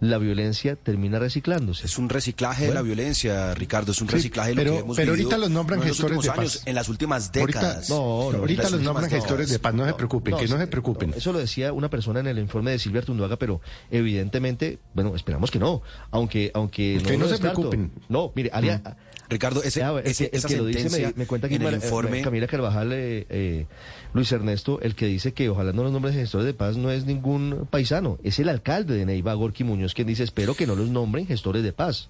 la violencia termina reciclándose. Es un reciclaje de la violencia, Ricardo, es un reciclaje de lo pero, que hemos Pero ahorita los nombran gestores de paz. en las últimas décadas. no, ahorita los nombran gestores de paz, no, se preocupen, que no se preocupen. Eso lo decía una persona en el informe de Silvia Artunduaga, pero evidentemente, bueno, esperamos que no, aunque aunque que no, se preocupen. No, mire, Alia, Ricardo, ese, ese el que lo dice me, cuenta aquí en el informe... Camila Carvajal, eh, eh, Luis Ernesto, el que dice que ojalá no los nombres de gestores de paz no es ningún paisano, es el alcalde de Neiva, Gorky Muñoz, quien dice espero que no los nombren gestores de paz.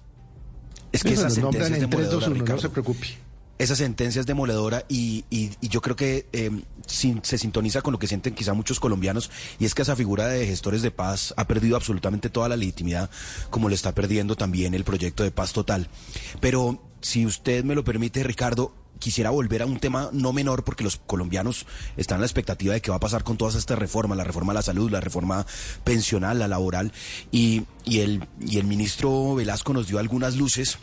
Es que esa sentencia es demoledora, Ricardo. No se preocupe. Esa sentencia es demoledora y, y, yo creo que eh, se sintoniza con lo que sienten quizá muchos colombianos y es que esa figura de gestores de paz ha perdido absolutamente toda la legitimidad como le está perdiendo también el proyecto de paz total. Pero si usted me lo permite, Ricardo, quisiera volver a un tema no menor porque los colombianos están en la expectativa de qué va a pasar con todas estas reformas, la reforma a la salud, la reforma pensional, la laboral, y, y, el, y el ministro Velasco nos dio algunas luces.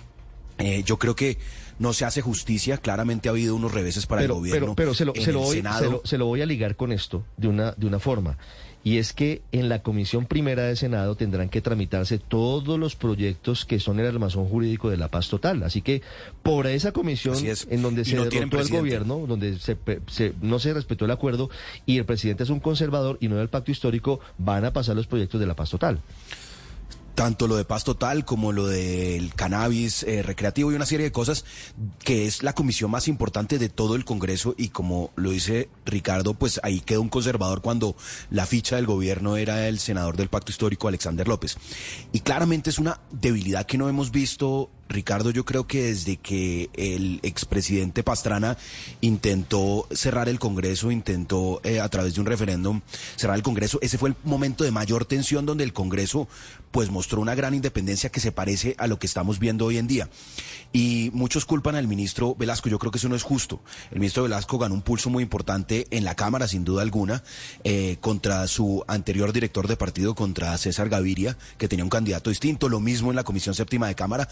Eh, yo creo que no se hace justicia, claramente ha habido unos reveses para el gobierno. Pero, pero se, lo, se, lo voy, se, lo, se lo voy a ligar con esto de una, de una forma y es que en la Comisión Primera de Senado tendrán que tramitarse todos los proyectos que son el armazón jurídico de la paz total. Así que por esa comisión en donde se derrotó el gobierno, donde se, no se respetó el acuerdo y el presidente es un conservador y no del pacto histórico, van a pasar los proyectos de la paz total tanto lo de paz total como lo del cannabis eh, recreativo y una serie de cosas que es la comisión más importante de todo el Congreso y como lo dice Ricardo, pues ahí quedó un conservador cuando la ficha del gobierno era el senador del pacto histórico Alexander López. Y claramente es una debilidad que no hemos visto Ricardo, yo creo que desde que el expresidente Pastrana intentó cerrar el Congreso, intentó eh, a través de un referéndum cerrar el Congreso, ese fue el momento de mayor tensión donde el Congreso pues mostró una gran independencia que se parece a lo que estamos viendo hoy en día. Y muchos culpan al ministro Velasco, yo creo que eso no es justo. El ministro Velasco ganó un pulso muy importante en la Cámara, sin duda alguna, eh, contra su anterior director de partido, contra César Gaviria, que tenía un candidato distinto, lo mismo en la Comisión Séptima de Cámara.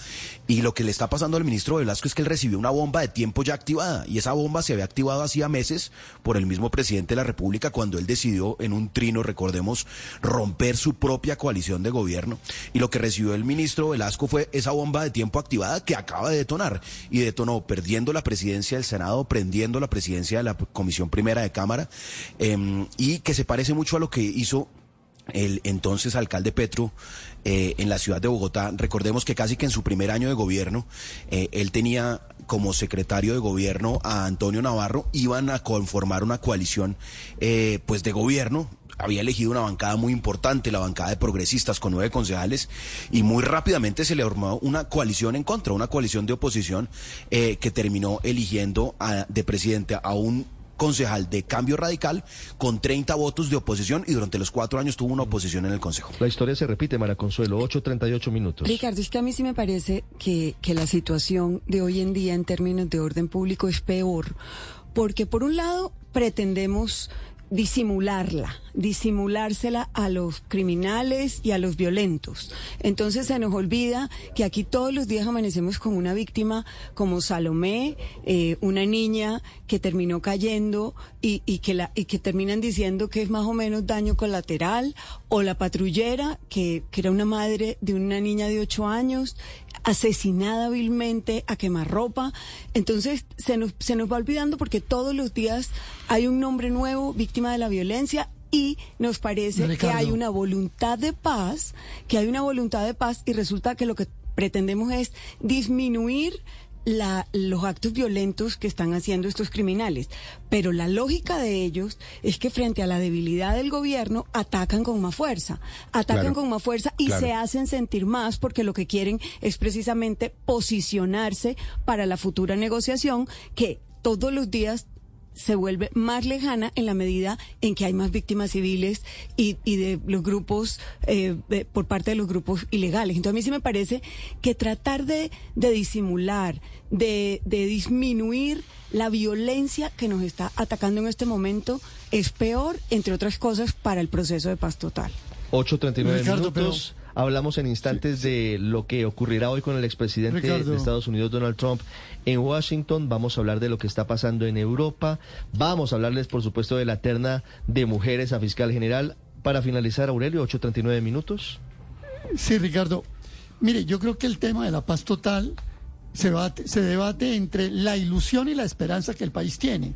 Y lo que le está pasando al ministro Velasco es que él recibió una bomba de tiempo ya activada y esa bomba se había activado hacía meses por el mismo presidente de la República cuando él decidió en un trino, recordemos, romper su propia coalición de gobierno. Y lo que recibió el ministro Velasco fue esa bomba de tiempo activada que acaba de detonar y detonó perdiendo la presidencia del Senado, prendiendo la presidencia de la Comisión Primera de Cámara em, y que se parece mucho a lo que hizo el entonces alcalde Petro eh, en la ciudad de Bogotá. Recordemos que casi que en su primer año de gobierno, eh, él tenía como secretario de gobierno a Antonio Navarro, iban a conformar una coalición eh, pues de gobierno. Había elegido una bancada muy importante, la bancada de progresistas con nueve concejales, y muy rápidamente se le formó una coalición en contra, una coalición de oposición que terminó eligiendo a, de presidente a un concejal de Cambio Radical con 30 votos de oposición y durante los cuatro años tuvo una oposición en el Consejo. La historia se repite, Mara Consuelo, 8.38 minutos. Ricardo, es que a mí sí me parece que, que la situación de hoy en día en términos de orden público es peor, porque por un lado pretendemos disimularla, disimulársela a los criminales y a los violentos. Entonces se nos olvida que aquí todos los días amanecemos con una víctima como Salomé, eh, una niña que terminó cayendo y, que la, y que terminan diciendo que es más o menos daño colateral, o la patrullera, que era una madre de una niña de ocho años, asesinada vilmente a quemarropa. Entonces se nos, se nos va olvidando porque todos los días hay un nombre nuevo, víctima de la violencia, y nos parece que hay una voluntad de paz, que hay una voluntad de paz y resulta que lo que pretendemos es disminuir la, los actos violentos que están haciendo estos criminales. Pero la lógica de ellos es que frente a la debilidad del gobierno atacan con más fuerza, atacan Claro. con más fuerza y Claro. se hacen sentir más porque lo que quieren es precisamente posicionarse para la futura negociación que todos los días se vuelve más lejana en la medida en que hay más víctimas civiles y, y de los grupos, eh, de- por parte de los grupos ilegales. Entonces a mí sí me parece que tratar de, de disimular, de, de disminuir la violencia que nos está atacando en este momento es peor, entre otras cosas, para el proceso de paz total. 8.39 Ricardo, minutos. Hablamos en instantes de lo que ocurrirá hoy con el expresidente Ricardo. de Estados Unidos, Donald Trump, en Washington. Vamos a hablar de lo que está pasando en Europa. Vamos a hablarles, por supuesto, de la terna de mujeres a fiscal general. Para finalizar, Aurelio, 8.39 minutos. Sí, Ricardo. Mire, yo creo que el tema de la paz total se debate entre la ilusión y la esperanza que el país tiene.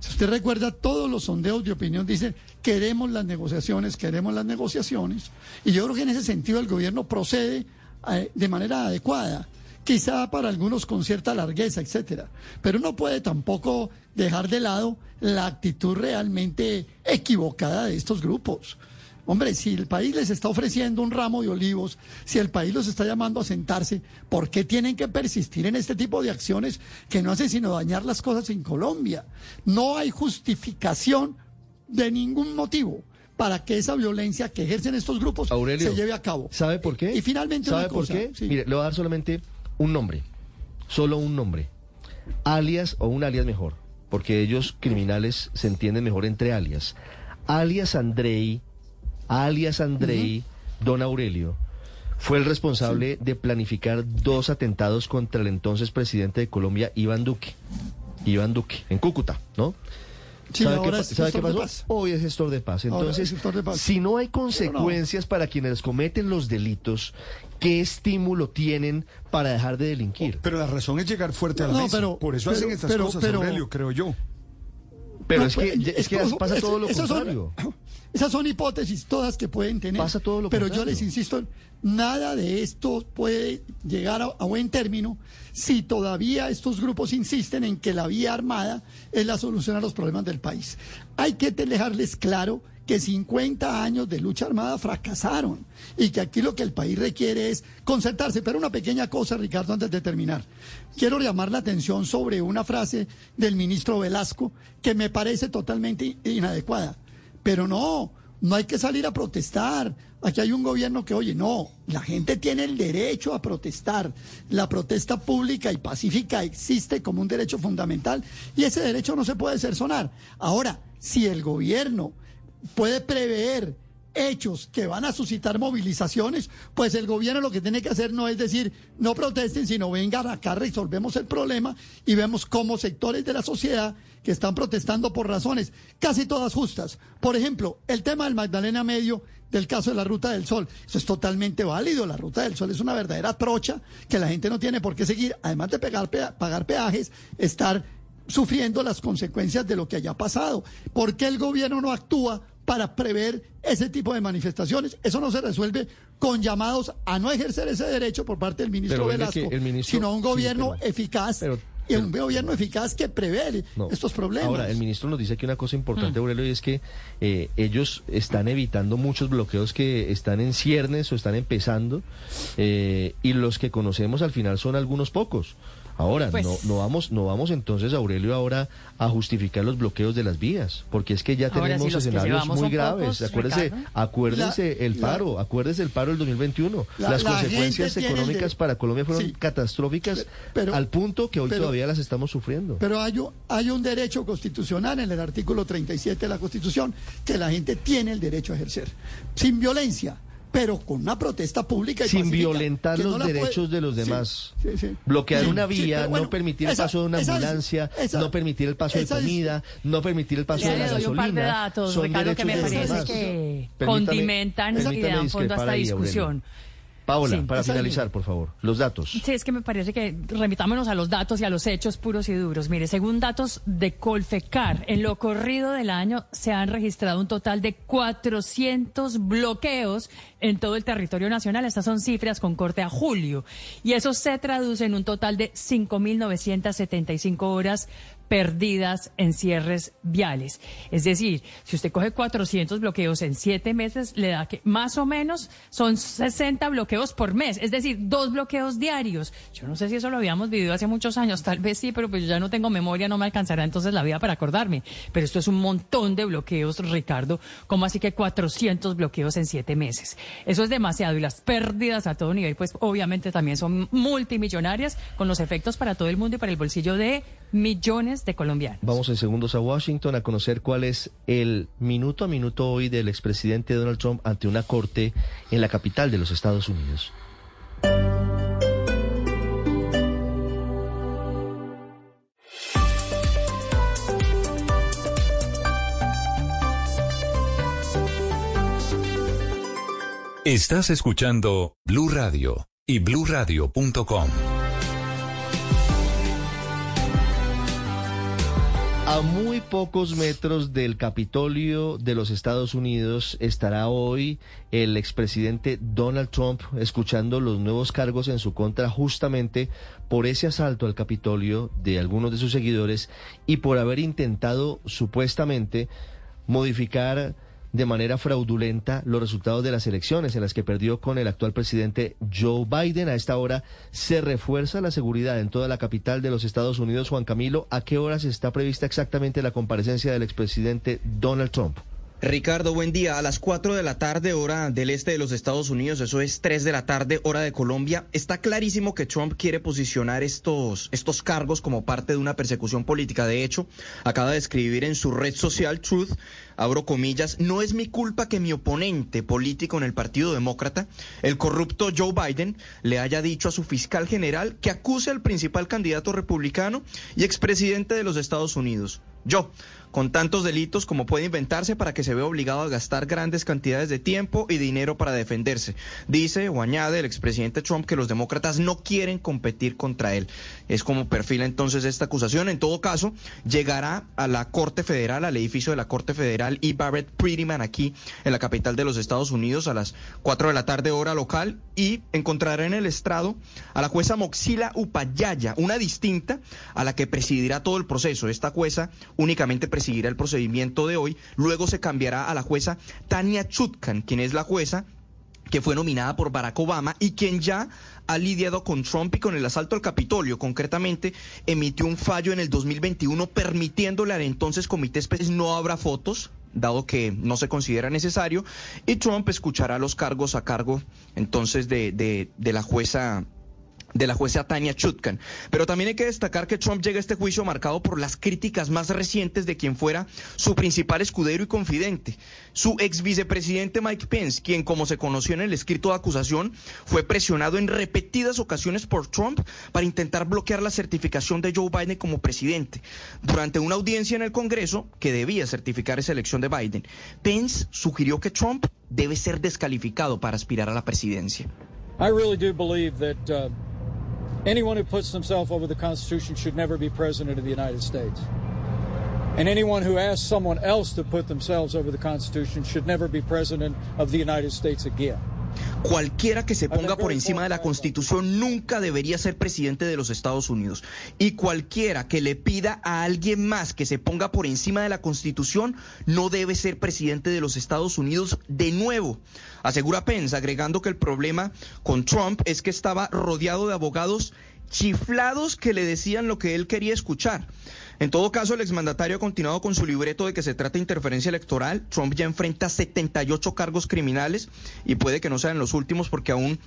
Si usted recuerda, todos los sondeos de opinión dicen, queremos las negociaciones, queremos las negociaciones. Y yo creo que en ese sentido el gobierno procede eh, de manera adecuada. Quizá para algunos con cierta largueza, etcétera. Pero no puede tampoco dejar de lado la actitud realmente equivocada de estos grupos. Hombre, si el país les está ofreciendo un ramo de olivos, si el país los está llamando a sentarse, ¿por qué tienen que persistir en este tipo de acciones que no hacen sino dañar las cosas en Colombia? No hay justificación de ningún motivo para que esa violencia que ejercen estos grupos Aurelio, se lleve a cabo. ¿Sabe por qué? Y finalmente ¿Sabe una por cosa, qué? sí. Mire, le voy a dar solamente un nombre. Solo un nombre. Alias o un alias mejor. Porque ellos criminales se entienden mejor entre alias. Alias Andrei, alias Andrei, Don Aurelio, fue el responsable de planificar dos atentados contra el entonces presidente de Colombia, Iván Duque. Iván Duque, en Cúcuta, ¿no? Sí, ¿Sabe, ahora qué, pa- es sabe qué gestor de pasó? paz. Hoy es gestor de paz. Entonces, de paz. si no hay no. consecuencias para quienes cometen los delitos, ¿qué estímulo tienen para dejar de delinquir? Pero la razón es llegar fuerte a la No, mesa. pero- Por eso pero- hacen estas pero- cosas, pero- Aurelio, creo yo. Pero No, es que, es que pasa todo lo esas son- contrario. esas son hipótesis todas que pueden tener. Pasa todo lo pero yo les insisto, nada de esto puede llegar a, a buen término si todavía estos grupos insisten en que la vía armada es la solución a los problemas del país. Hay que dejarles claro que 50 años de lucha armada fracasaron y que aquí lo que el país requiere es concertarse. Pero una pequeña cosa, Ricardo, antes de terminar. Quiero llamar la atención sobre una frase del ministro Velasco que me parece totalmente in- inadecuada. Pero no, no hay que salir a protestar. Aquí hay un gobierno que, oye, no, la gente tiene el derecho a protestar. La protesta pública y pacífica existe como un derecho fundamental y ese derecho no se puede cercenar. Ahora, si el gobierno puede prever hechos que van a suscitar movilizaciones, pues el gobierno lo que tiene que hacer no es decir, no protesten, sino vengan acá, resolvemos el problema y vemos cómo sectores de la sociedad que están protestando por razones casi todas justas. Por ejemplo, el tema del Magdalena Medio, del caso de la Ruta del Sol. Eso es totalmente válido. La Ruta del Sol es una verdadera trocha que la gente no tiene por qué seguir, además de pegar, pagar peajes, estar sufriendo las consecuencias de lo que haya pasado. ¿Por qué el gobierno no actúa para prever ese tipo de manifestaciones? Eso no se resuelve con llamados a no ejercer ese derecho por parte del ministro Pero Velasco, que el ministro- sino a un sí, gobierno pero- eficaz y un gobierno eficaz que prevé No. estos problemas. Ahora, el ministro nos dice que una cosa importante, Aurelio, y es que eh, ellos están evitando muchos bloqueos que están en ciernes o están empezando, eh, y los que conocemos al final son algunos pocos. Ahora, Pues- no, no vamos, no vamos entonces, Aurelio, ahora a justificar los bloqueos de las vías, porque es que ya Ahora, tenemos escenarios muy graves. pocos, acuérdese, acuérdese La- el la- paro, acuérdese el paro del 2021. La- las la consecuencias económicas de- para Colombia fueron Sí. catastróficas Pero- al punto que hoy pero- todavía las estamos sufriendo. Pero hay un, hay un derecho constitucional en el artículo 37 de la Constitución que la gente tiene el derecho a ejercer, sin violencia, pero con una protesta pública y sin pacífica, violentar que no los la puede- derechos de los demás. sí, sí. Bloquear Sí, una sí, vía, bueno, no permitir el esa- paso de una ambulancia, esa- no permitir el paso de es- comida, no permitir el paso Ya de la doy un gasolina. par de datos, son Ricardo, que me derechos de los parece que condimentan y dan fondo a esta ahí, Aurelio. Paola, Sí. para finalizar, por favor, los datos. Sí, es que me parece que remitámonos a los datos y a los hechos puros y duros. Mire, según datos de Colfecar, en lo corrido del año se han registrado un total de 400 bloqueos en todo el territorio nacional. Estas son cifras con corte a julio. Y eso se traduce en un total de 5.975 horas perdidas en cierres viales. Es decir, si usted coge 400 bloqueos en siete meses, le da que más o menos son 60 bloqueos por mes, es decir, dos bloqueos diarios. Yo no sé si eso lo habíamos vivido hace muchos años, tal vez sí, pero pues yo ya no tengo memoria, no me alcanzará entonces la vida para acordarme. Pero esto es un montón de bloqueos, Ricardo, como así que 400 bloqueos en siete meses. Eso es demasiado y las pérdidas a todo nivel, pues obviamente también son multimillonarias con los efectos para todo el mundo y para el bolsillo de millones de colombianos. Vamos en segundos a Washington a conocer cuál es el minuto a minuto hoy del expresidente Donald Trump ante una corte en la capital de los Estados Unidos. Estás escuchando Blue Radio y bluradio.com. A muy pocos metros del Capitolio de los Estados Unidos estará hoy el expresidente Donald Trump escuchando los nuevos cargos en su contra justamente por ese asalto al Capitolio de algunos de sus seguidores y por haber intentado supuestamente modificar de manera fraudulenta los resultados de las elecciones en las que perdió con el actual presidente Joe Biden. A esta hora se refuerza la seguridad en toda la capital de los Estados Unidos. Juan Camilo, ¿a qué horas está prevista exactamente la comparecencia del expresidente Donald Trump? Ricardo, buen día. A las 4 de la tarde, hora del este de los Estados Unidos, eso es 3 de la tarde, hora de Colombia. Está clarísimo que Trump quiere posicionar estos, estos cargos como parte de una persecución política. De hecho, acaba de escribir en su red social Truth, abro comillas, no es mi culpa que mi oponente político en el Partido Demócrata, el corrupto Joe Biden, le haya dicho a su fiscal general que acuse al principal candidato republicano y expresidente de los Estados Unidos. Yo, con tantos delitos como puede inventarse para que se vea obligado a gastar grandes cantidades de tiempo y dinero para defenderse. Dice o añade el expresidente Trump que los demócratas no quieren competir contra él. Es como perfila entonces esta acusación. En todo caso, llegará a la Corte Federal, al edificio de la Corte Federal y Barrett Prettyman aquí en la capital de los Estados Unidos a las 4 de la tarde hora local y encontrará en el estrado a la jueza Moxila Upayaya, una distinta a la que presidirá todo el proceso. Esta jueza únicamente presidirá el procedimiento de hoy, luego se cambiará a la jueza Tania Chutkan, quien es la jueza que fue nominada por Barack Obama y quien ya ha lidiado con Trump y con el asalto al Capitolio. Concretamente, emitió un fallo en el 2021 permitiéndole al entonces Comité Especial no habrá fotos dado que no se considera necesario, y Trump escuchará los cargos a cargo entonces de, de, de la jueza de la jueza Tania Chutkan. Pero también hay que destacar que Trump llega a este juicio marcado por las críticas más recientes de quien fuera su principal escudero y confidente, su ex vicepresidente Mike Pence, quien como se conoció en el escrito de acusación, fue presionado en repetidas ocasiones por Trump para intentar bloquear la certificación de Joe Biden como presidente. Durante una audiencia en el Congreso que debía certificar esa elección de Biden, Pence sugirió que Trump debe ser descalificado para aspirar a la presidencia. I really do believe uh, anyone who puts themselves over the Constitution should never be president of the United States. And anyone who asks someone else to put themselves over the Constitution should never be president of the United States again. Cualquiera que se ponga por encima de la Constitución nunca debería ser presidente de los Estados Unidos. Y cualquiera que le pida a alguien más que se ponga por encima de la Constitución no debe ser presidente de los Estados Unidos de nuevo. Asegura Pence, agregando que el problema con Trump es que estaba rodeado de abogados chiflados que le decían lo que él quería escuchar. En todo caso, el exmandatario ha continuado con su libreto de que se trata de interferencia electoral. Trump ya enfrenta 78 cargos criminales y puede que no sean los últimos porque aún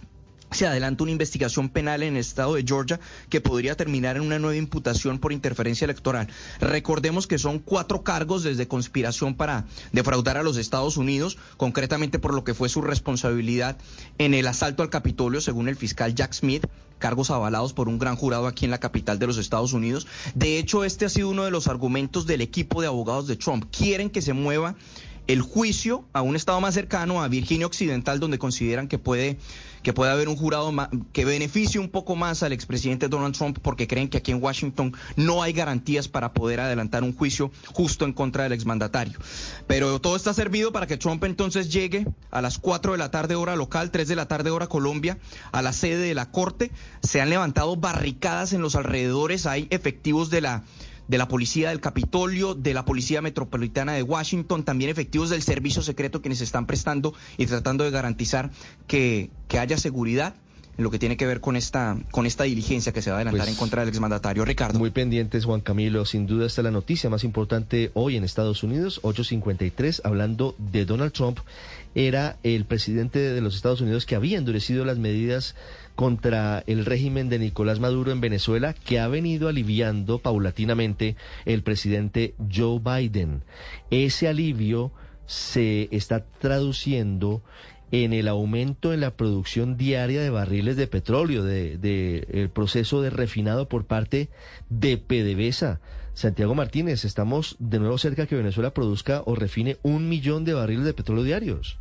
se adelanta una investigación penal en el estado de Georgia que podría terminar en una nueva imputación por interferencia electoral. Recordemos que son cuatro cargos desde conspiración para defraudar a los Estados Unidos, concretamente por lo que fue su responsabilidad en el asalto al Capitolio, según el fiscal Jack Smith cargos avalados por un gran jurado aquí en la capital de los Estados Unidos. De hecho, este ha sido uno de los argumentos del equipo de abogados de Trump. Quieren que se mueva el juicio a un estado más cercano, a Virginia Occidental, donde consideran que puede, que puede haber un jurado que beneficie un poco más al expresidente Donald Trump, porque creen que aquí en Washington no hay garantías para poder adelantar un juicio justo en contra del exmandatario. Pero todo está servido para que Trump entonces llegue a las 4 de la tarde hora local, 3 de la tarde hora Colombia, a la sede de la Corte. Se han levantado barricadas en los alrededores, hay efectivos de la de la Policía del Capitolio, de la Policía Metropolitana de Washington, también efectivos del Servicio Secreto quienes están prestando y tratando de garantizar que, que haya seguridad en lo que tiene que ver con esta, con esta diligencia que se va a adelantar Pues, en contra del exmandatario Ricardo. Muy pendientes, Juan Camilo. Sin duda esta es la noticia más importante hoy en Estados Unidos, 853, hablando de Donald Trump. Era el presidente de los Estados Unidos que había endurecido las medidas contra el régimen de Nicolás Maduro en Venezuela, que ha venido aliviando paulatinamente el presidente Joe Biden. Ese alivio se está traduciendo en el aumento en la producción diaria de barriles de petróleo, de, de el proceso de refinado por parte de PDVSA. Santiago Martínez, estamos de nuevo cerca que Venezuela produzca o refine un millón de barriles de petróleo diarios.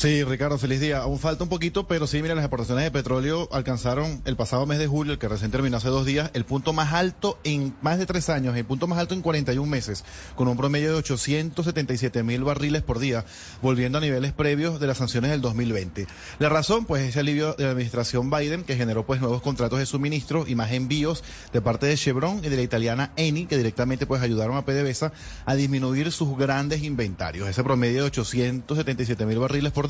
Sí, Ricardo, feliz día. Aún falta un poquito, pero sí, mira, las exportaciones de petróleo alcanzaron el pasado mes de julio, el que recién terminó hace dos días, el punto más alto en más de tres años, el punto más alto en 41 meses, con un promedio de 877 mil barriles por día, volviendo a niveles previos de las sanciones del 2020. La razón, pues, ese alivio de la administración Biden, que generó, pues, nuevos contratos de suministro y más envíos de parte de Chevron y de la italiana Eni, que directamente, pues, ayudaron a PDVSA a disminuir sus grandes inventarios. Ese promedio de 877 mil barriles por día,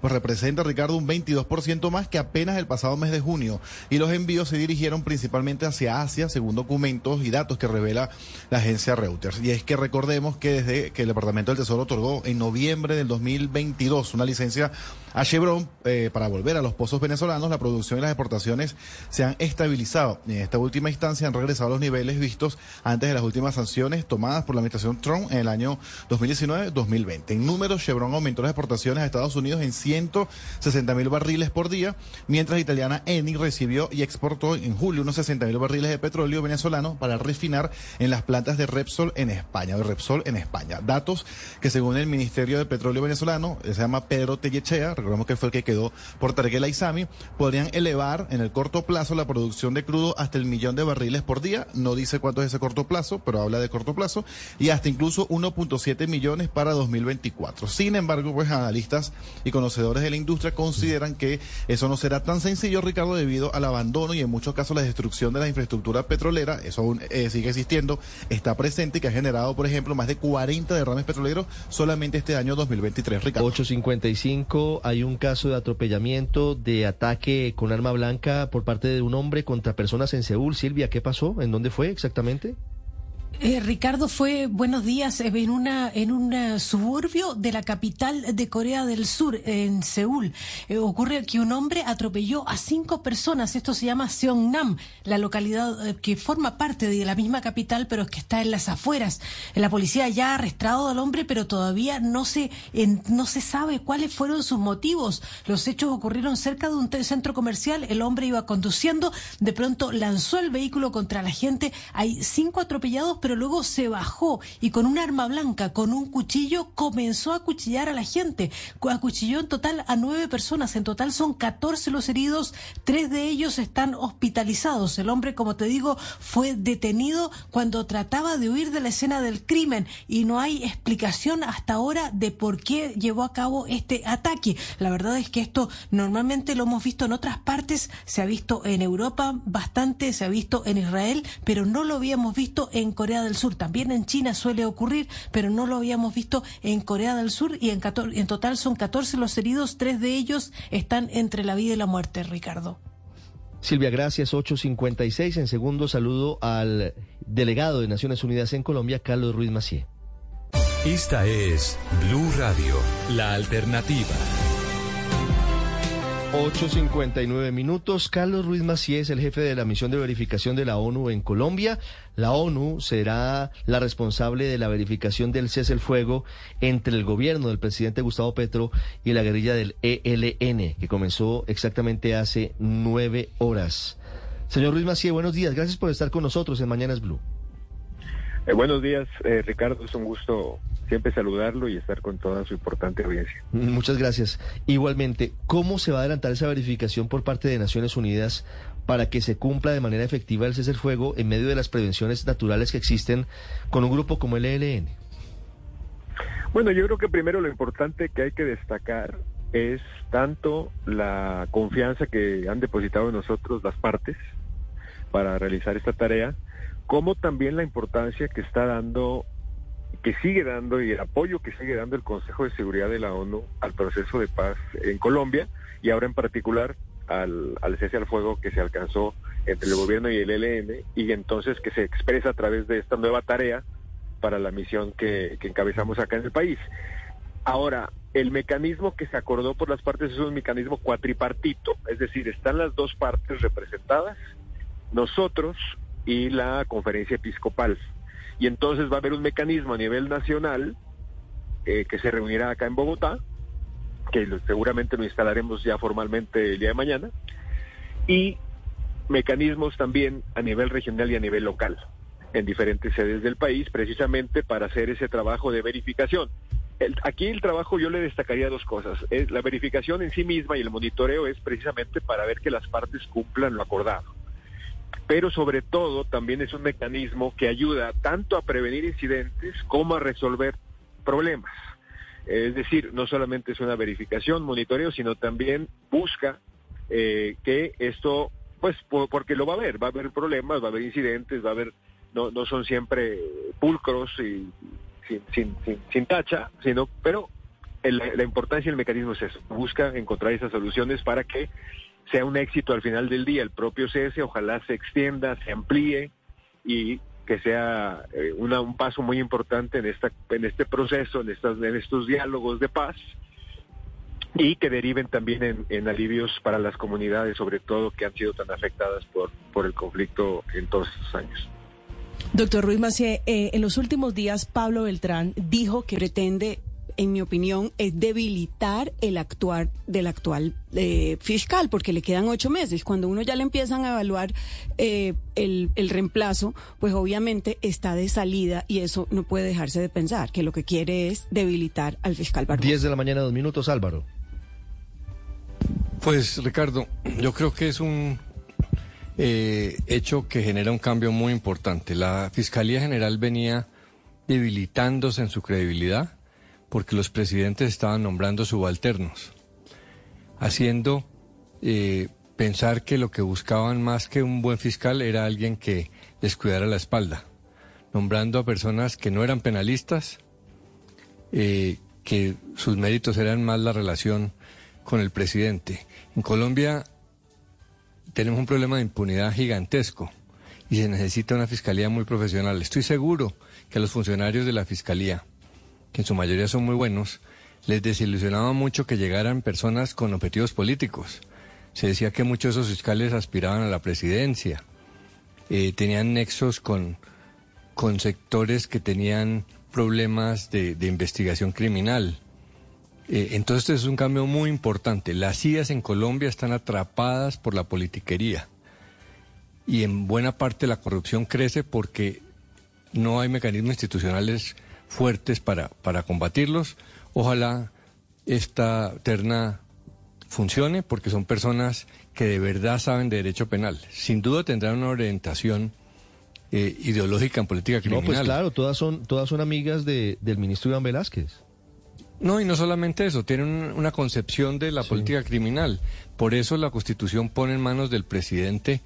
pues representa, Ricardo, un 22% más que apenas el pasado mes de junio. Y los envíos se dirigieron principalmente hacia Asia, según documentos y datos que revela la agencia Reuters. Y es que recordemos que desde que el Departamento del Tesoro otorgó en noviembre del 2022 una licencia a Chevron eh, para volver a los pozos venezolanos, la producción y las exportaciones se han estabilizado. En esta última instancia han regresado a los niveles vistos antes de las últimas sanciones tomadas por la administración Trump en el año 2019-2020. En números, Chevron aumentó las exportaciones a Estados Unidos en 160 mil barriles por día, mientras italiana Eni recibió y exportó en julio unos 60 mil barriles de petróleo venezolano para refinar en las plantas de Repsol en España, de Repsol en España. Datos que según el Ministerio de Petróleo venezolano, se llama Pedro Tellechea, recordemos que fue el que quedó por Targuela y Sami, podrían elevar en el corto plazo la producción de crudo hasta el millón de barriles por día. No dice cuánto es ese corto plazo, pero habla de corto plazo, y hasta incluso 1.7 millones para 2024. Sin embargo, pues analistas y conocedores de la industria consideran que eso no será tan sencillo, Ricardo, debido al abandono y en muchos casos la destrucción de la infraestructura petrolera. Eso aún eh, sigue existiendo, está presente y que ha generado, por ejemplo, más de 40 derrames petroleros solamente este año 2023, Ricardo. 855, hay un caso de atropellamiento, de ataque con arma blanca por parte de un hombre contra personas en Seúl. Silvia, ¿qué pasó? ¿En dónde fue exactamente? Eh, Ricardo fue buenos días en una en un suburbio de la capital de Corea del Sur en Seúl. Eh, ocurre que un hombre atropelló a cinco personas. Esto se llama Seongnam, la localidad eh, que forma parte de la misma capital, pero que está en las afueras. La policía ya ha arrestado al hombre, pero todavía no se en- no se sabe cuáles fueron sus motivos. Los hechos ocurrieron cerca de un centro comercial. El hombre iba conduciendo, de pronto lanzó el vehículo contra la gente. Hay cinco atropellados, pero luego se bajó y con un arma blanca, con un cuchillo, comenzó a acuchillar a la gente. Cu- Acuchilló en total a nueve personas. En total son 14 los heridos. Tres de ellos están hospitalizados. El hombre, como te digo, fue detenido cuando trataba de huir de la escena del crimen y no hay explicación hasta ahora de por qué llevó a cabo este ataque. La verdad es que esto normalmente lo hemos visto en otras partes, se ha visto en Europa bastante, se ha visto en Israel, pero no lo habíamos visto en Corea del Sur. También en China suele ocurrir, pero no lo habíamos visto en Corea del Sur y en, 14 en total son 14 los heridos, tres de ellos están entre la vida y la muerte, Ricardo. Silvia, gracias. 856. En segundo, saludo al delegado de Naciones Unidas en Colombia, Carlos Ruiz Macié. Esta es Blue Radio, la alternativa. 8.59 minutos. Carlos Ruiz Macié es el jefe de la misión de verificación de la ONU en Colombia. La ONU será la responsable de la verificación del cese el fuego entre el gobierno del presidente Gustavo Petro y la guerrilla del ELN, que comenzó exactamente hace nueve horas. Señor Ruiz Macié, buenos días. Gracias por estar con nosotros en Mañanas Blue. Eh, buenos días, eh, Ricardo. Es un gusto siempre saludarlo y estar con toda su importante audiencia. Muchas gracias. Igualmente, ¿cómo se va a adelantar esa verificación por parte de Naciones Unidas para que se cumpla de manera efectiva el cese fuego en medio de las prevenciones naturales que existen con un grupo como el ELN? Bueno, yo creo que primero lo importante que hay que destacar es tanto la confianza que han depositado en nosotros las partes para realizar esta tarea, como también la importancia que está dando, que sigue dando y el apoyo que sigue dando el Consejo de Seguridad de la ONU al proceso de paz en Colombia y ahora en particular al, cese al fuego que se alcanzó entre el gobierno y el ELN y entonces que se expresa a través de esta nueva tarea para la misión que, que encabezamos acá en el país. Ahora, el mecanismo que se acordó por las partes es un mecanismo cuatripartito, es decir, están las dos partes representadas, nosotros y la conferencia episcopal. Y entonces va a haber un mecanismo a nivel nacional eh, que se reunirá acá en Bogotá, que seguramente lo instalaremos ya formalmente el día de mañana, y mecanismos también a nivel regional y a nivel local, en diferentes sedes del país, precisamente para hacer ese trabajo de verificación. aquí el trabajo yo le destacaría dos cosas. Es, la verificación en sí misma y el monitoreo es precisamente para ver que las partes cumplan lo acordado pero sobre todo también es un mecanismo que ayuda tanto a prevenir incidentes como a resolver problemas. Es decir, no solamente es una verificación, monitoreo, sino también busca eh, que esto, pues, porque lo va a haber, va a haber problemas, va a haber incidentes, va a haber, no, no son siempre pulcros y sin, sin, tacha, sino, pero la importancia del mecanismo es eso, busca encontrar esas soluciones para que sea un éxito al final del día el propio cese, ojalá se extienda, se amplíe y que sea eh, un paso muy importante en esta en este proceso, en estas en estos diálogos de paz y que deriven también en, alivios para las comunidades, sobre todo que han sido tan afectadas por por el conflicto en todos estos años. Doctor Ruiz Macié, eh, en los últimos días Pablo Beltrán dijo que pretende en mi opinión, es debilitar el actuar del actual eh, fiscal, porque le quedan ocho meses. Cuando uno ya le empiezan a evaluar eh, el, el, reemplazo, pues obviamente está de salida y eso no puede dejarse de pensar, que lo que quiere es debilitar al fiscal Barbosa. Diez de la mañana, dos minutos, Álvaro. Pues, Ricardo, yo creo que es un eh, hecho que genera un cambio muy importante. La Fiscalía General venía debilitándose en su credibilidad porque los presidentes estaban nombrando subalternos, haciendo eh, pensar que lo que buscaban más que un buen fiscal era alguien que les cuidara la espalda, nombrando a personas que no eran penalistas, eh, que sus méritos eran más la relación con el presidente. En Colombia tenemos un problema de impunidad gigantesco y se necesita una fiscalía muy profesional. Estoy seguro que los funcionarios de la fiscalía que en su mayoría son muy buenos, les desilusionaba mucho que llegaran personas con objetivos políticos. Se decía que muchos de esos fiscales aspiraban a la presidencia, eh, tenían nexos con, con sectores que tenían problemas de, investigación criminal. Eh, entonces este es un cambio muy importante. Las CIAs en Colombia están atrapadas por la politiquería y en buena parte la corrupción crece porque no hay mecanismos institucionales fuertes para, para combatirlos. Ojalá esta terna funcione porque son personas que de verdad saben de derecho penal. Sin duda tendrán una orientación eh, ideológica en política criminal. No, pues claro, todas son, todas son amigas de, del ministro Iván Velázquez. No, y no solamente eso, tienen una concepción de la política criminal. Por eso la Constitución pone en manos del presidente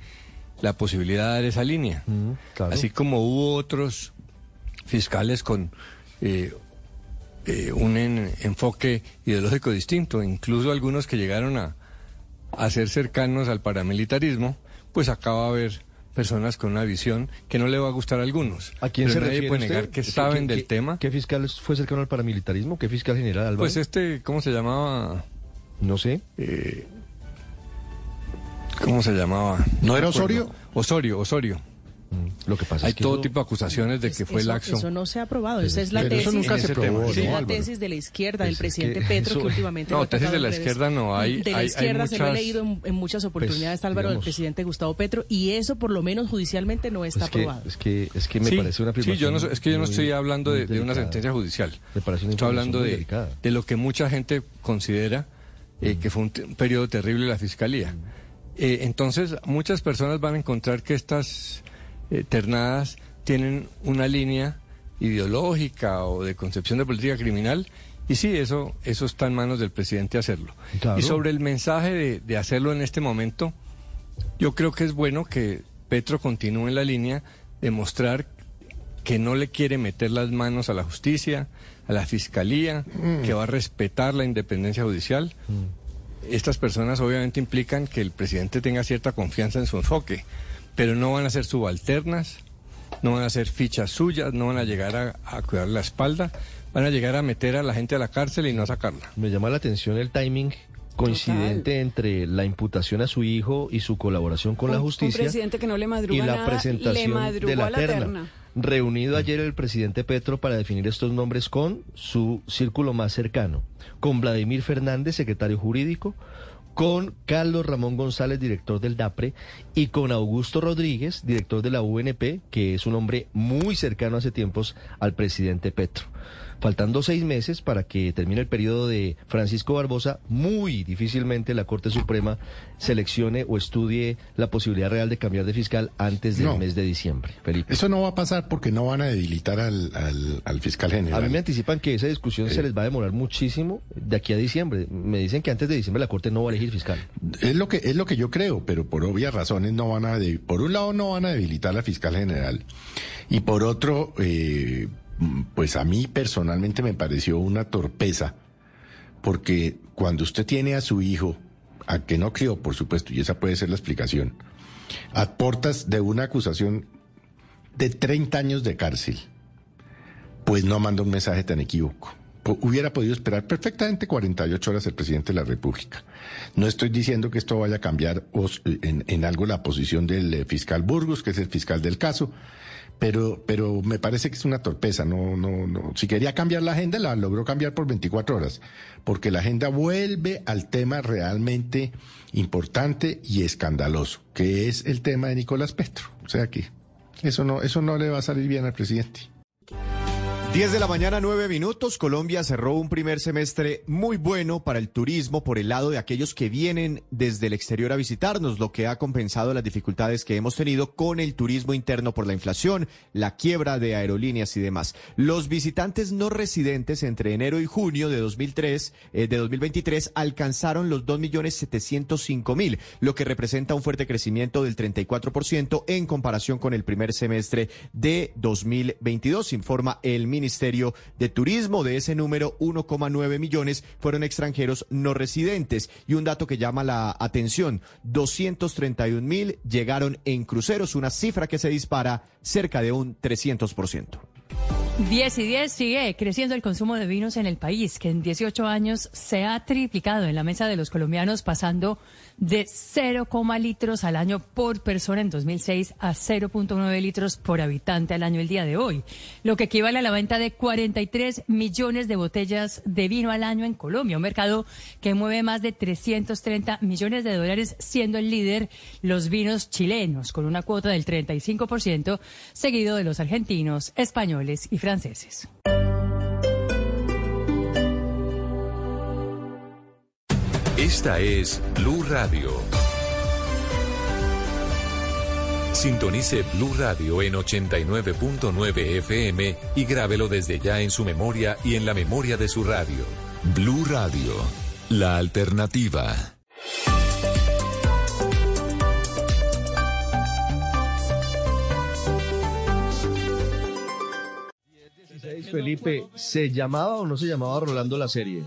la posibilidad de dar esa línea. Mm, Así como hubo otros fiscales con eh, eh, un enfoque ideológico distinto, incluso algunos que llegaron a, ser cercanos al paramilitarismo, pues acá va a haber personas con una visión que no le va a gustar a algunos. ¿A quién Pero se nadie refiere puede usted? negar que ¿Qué- saben qué- del qué- tema. ¿Qué fiscal fue cercano al paramilitarismo? ¿Qué fiscal general Álvaro? Pues este, ¿cómo se llamaba? No sé. Eh, ¿Cómo se llamaba? ¿No era me acuerdo. Osorio? Osorio, Osorio. Lo que pasa Hay es que todo eso- tipo de acusaciones de que fue eso, laxo. eso no se ha aprobado. Esa es la pero eso tesis. nunca se probó, es ¿no, la tesis de la izquierda, del Pues es presidente que Petro, que últimamente No, lo ha tesis de la izquierda no, hay- De la hay- hay izquierda se lo he leído en, en muchas oportunidades, Pues, Álvaro, del presidente Gustavo Petro, y eso por lo menos judicialmente no está es que, aprobado. es que, es que me Sí, parece una Sí, afirmación yo no, es que yo no estoy hablando de, de una sentencia judicial. Me parece una Estoy hablando de, de lo que mucha gente considera eh, que fue un, un periodo terrible la fiscalía. Eh, entonces, muchas personas van a encontrar que estas eh, ternadas tienen una línea ideológica o de concepción de política criminal. Y sí, eso, eso está en manos del presidente hacerlo. Claro. Y sobre el mensaje de, de hacerlo en este momento, yo creo que es bueno que Petro continúe en la línea de mostrar que no le quiere meter las manos a la justicia, a la fiscalía, Mm. que va a respetar la independencia judicial. Estas personas obviamente implican que el presidente tenga cierta confianza en su enfoque, pero no van a ser subalternas, no van a ser fichas suyas, no van a llegar a, a cuidar la espalda, van a llegar a meter a la gente a la cárcel y no a sacarla. Me llama la atención el timing coincidente entre la imputación a su hijo y su colaboración con Un- la un justicia presidente que no le y madruga la nada, presentación de la a la terna. terna. Reunido ayer el presidente Petro para definir estos nombres con su círculo más cercano, con Vladimir Fernández, secretario jurídico, con Carlos Ramón González, director del DAPRE, y con Augusto Rodríguez, director de la UNP, que es un hombre muy cercano hace tiempos al presidente Petro. Faltando seis meses para que termine el periodo de Francisco Barbosa, muy difícilmente la Corte Suprema seleccione o estudie la posibilidad real de cambiar de fiscal antes del No. mes de diciembre. Felipe. Eso no va a pasar porque no van a debilitar al, al- al fiscal A general. mí me anticipan que esa discusión se les va a demorar muchísimo de aquí a diciembre. Me dicen que antes de diciembre la Corte no va a elegir fiscal. Es lo que es lo que yo creo, pero por obvias razones no van a por un lado no van a debilitar la fiscal general y por otro eh, pues a mí personalmente me pareció una torpeza porque cuando usted tiene a su hijo a que no crió, por supuesto, y esa puede ser la explicación, a portas de una acusación de 30 años de cárcel, pues no manda un mensaje tan equívoco. Hubiera podido esperar perfectamente 48 horas el presidente de la República. No estoy diciendo que esto vaya a cambiar en, en algo la posición del eh, fiscal Burgos, que es el fiscal del caso, pero, pero me parece que es una torpeza. No, no, no. Si quería cambiar la agenda, la logró cambiar por 24 horas, porque la agenda vuelve al tema realmente importante y escandaloso, que es el tema de Nicolás Petro. O sea que eso no, eso no le va a salir bien al presidente. 10 de la mañana, 9 minutos. Colombia cerró un primer semestre muy bueno para el turismo por el lado de aquellos que vienen desde el exterior a visitarnos, lo que ha compensado las dificultades que hemos tenido con el turismo interno por la inflación, la quiebra de aerolíneas y demás. Los visitantes no residentes entre enero y junio de 2003, eh, de 2023 alcanzaron los 2.705.000, lo que representa un fuerte crecimiento del 34% en comparación con el primer semestre de 2022, informa el Ministerio de Turismo. De ese número, 1,9 millones fueron extranjeros no residentes. Y un dato que llama la atención, 231 mil llegaron en cruceros, una cifra que se dispara cerca de un 300%. 10 y 10 sigue creciendo el consumo de vinos en el país, que en 18 años se ha triplicado en la mesa de los colombianos, pasando de 0, litros al año por persona en 2006 a 0.9 litros por habitante al año el día de hoy, lo que equivale a la venta de 43 millones de botellas de vino al año en Colombia, un mercado que mueve más de 330 millones de dólares, siendo el líder los vinos chilenos, con una cuota del 35%, seguido de los argentinos, españoles y franceses. Esta es Blue Radio. Sintonice Blue Radio en 89.9 FM y grábelo desde ya en su memoria y en la memoria de su radio. Blue Radio, la alternativa. Felipe, ¿se llamaba o no se llamaba Rolando la serie?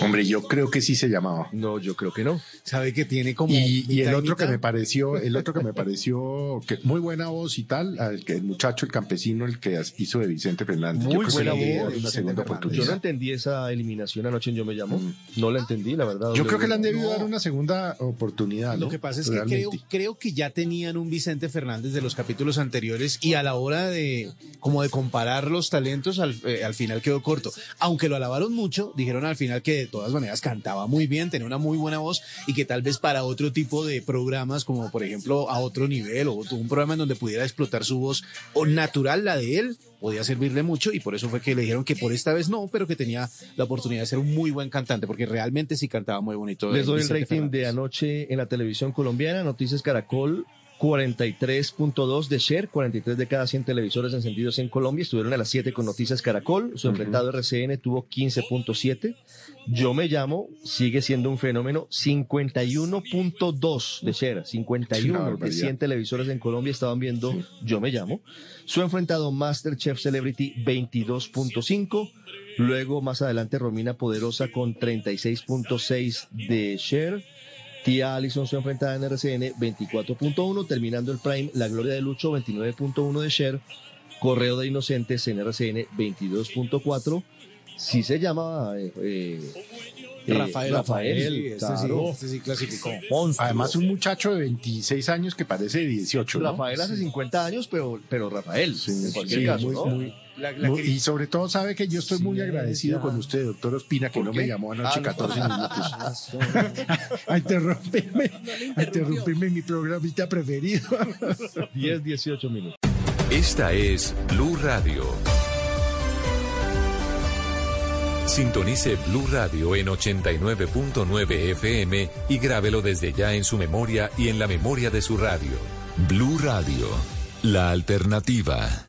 Hombre, yo creo que sí se llamaba. No, yo creo que no. Sabe que tiene como. Y, y el otro que me pareció, el otro que me pareció que muy buena voz y tal, al que el muchacho, el campesino, el que hizo de Vicente Fernández. Yo Muy creo buena voz, una segunda Fernández. Yo no oportunidad. entendí esa eliminación anoche en Yo Me Llamo. No la entendí, la verdad. Yo creo que le han debido No. dar una segunda oportunidad. Lo que pasa es que creo que ya tenían un Vicente Fernández de los capítulos anteriores y a la hora de como de comparar los talentos al, eh, al final quedó corto. Aunque lo alabaron mucho, dijeron al final que de todas maneras cantaba muy bien, tenía una muy buena voz y que tal vez para otro tipo de programas como por ejemplo a otro nivel o un programa en donde pudiera explotar su voz o natural la de él podía servirle mucho y por eso fue que le dijeron que por esta vez no, pero que tenía la oportunidad de ser un muy buen cantante porque realmente sí cantaba muy bonito. Les doy el rating Fernández. de anoche en la televisión colombiana. Noticias Caracol. 43.2 de share, 43 de cada 100 televisores encendidos en Colombia. Estuvieron a las 7 con Noticias Caracol. Su enfrentado RCN tuvo 15.7. Yo me llamo, sigue siendo un fenómeno, 51.2 de share. Una 51 de barbaridad. 100 televisores en Colombia estaban viendo Yo me llamo. Su enfrentado Masterchef Celebrity 22.5. Luego más adelante Romina Poderosa con 36.6 de share. Tía Allison su enfrentada en RCN 24.1, terminando el Prime La Gloria de Lucho 29.1 de share, Correo de Inocentes en RCN 22.4, sí se llama eh, eh, eh, Rafael, Rafael, sí, este sí, este sí clasificó. Además, un muchacho de 26 años que parece de 18. ¿no? Rafael hace 50 años, pero, pero Rafael, en cualquier Sí, caso, muy- ¿no? muy- La- la muy- que- y sobre todo sabe que yo estoy muy agradecido con usted, doctor Ospina, que ¿Por no qué? me llamó anoche Ah, no. 14 minutos a interrumpirme, a interrumpirme en mi programita preferido. 10, 18 minutos. Esta es Blue Radio. Sintonice Blue Radio en 89.9 FM y grábelo desde ya en su memoria y en la memoria de su radio. Blue Radio, la alternativa.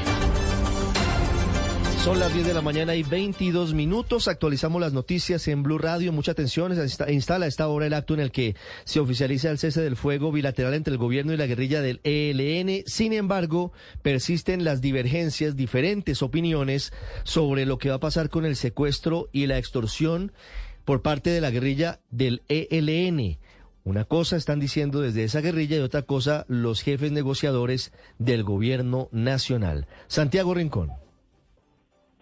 Son las 10 de la mañana y 22 minutos. Actualizamos las noticias en Blue Radio. Mucha atención. Se insta- instala a esta hora el acto en el que se oficializa el cese del fuego bilateral entre el gobierno y la guerrilla del ELN. Sin embargo, persisten las divergencias, diferentes opiniones sobre lo que va a pasar con el secuestro y la extorsión por parte de la guerrilla del ELN. Una cosa están diciendo desde esa guerrilla y otra cosa los jefes negociadores del gobierno nacional. Santiago Rincón.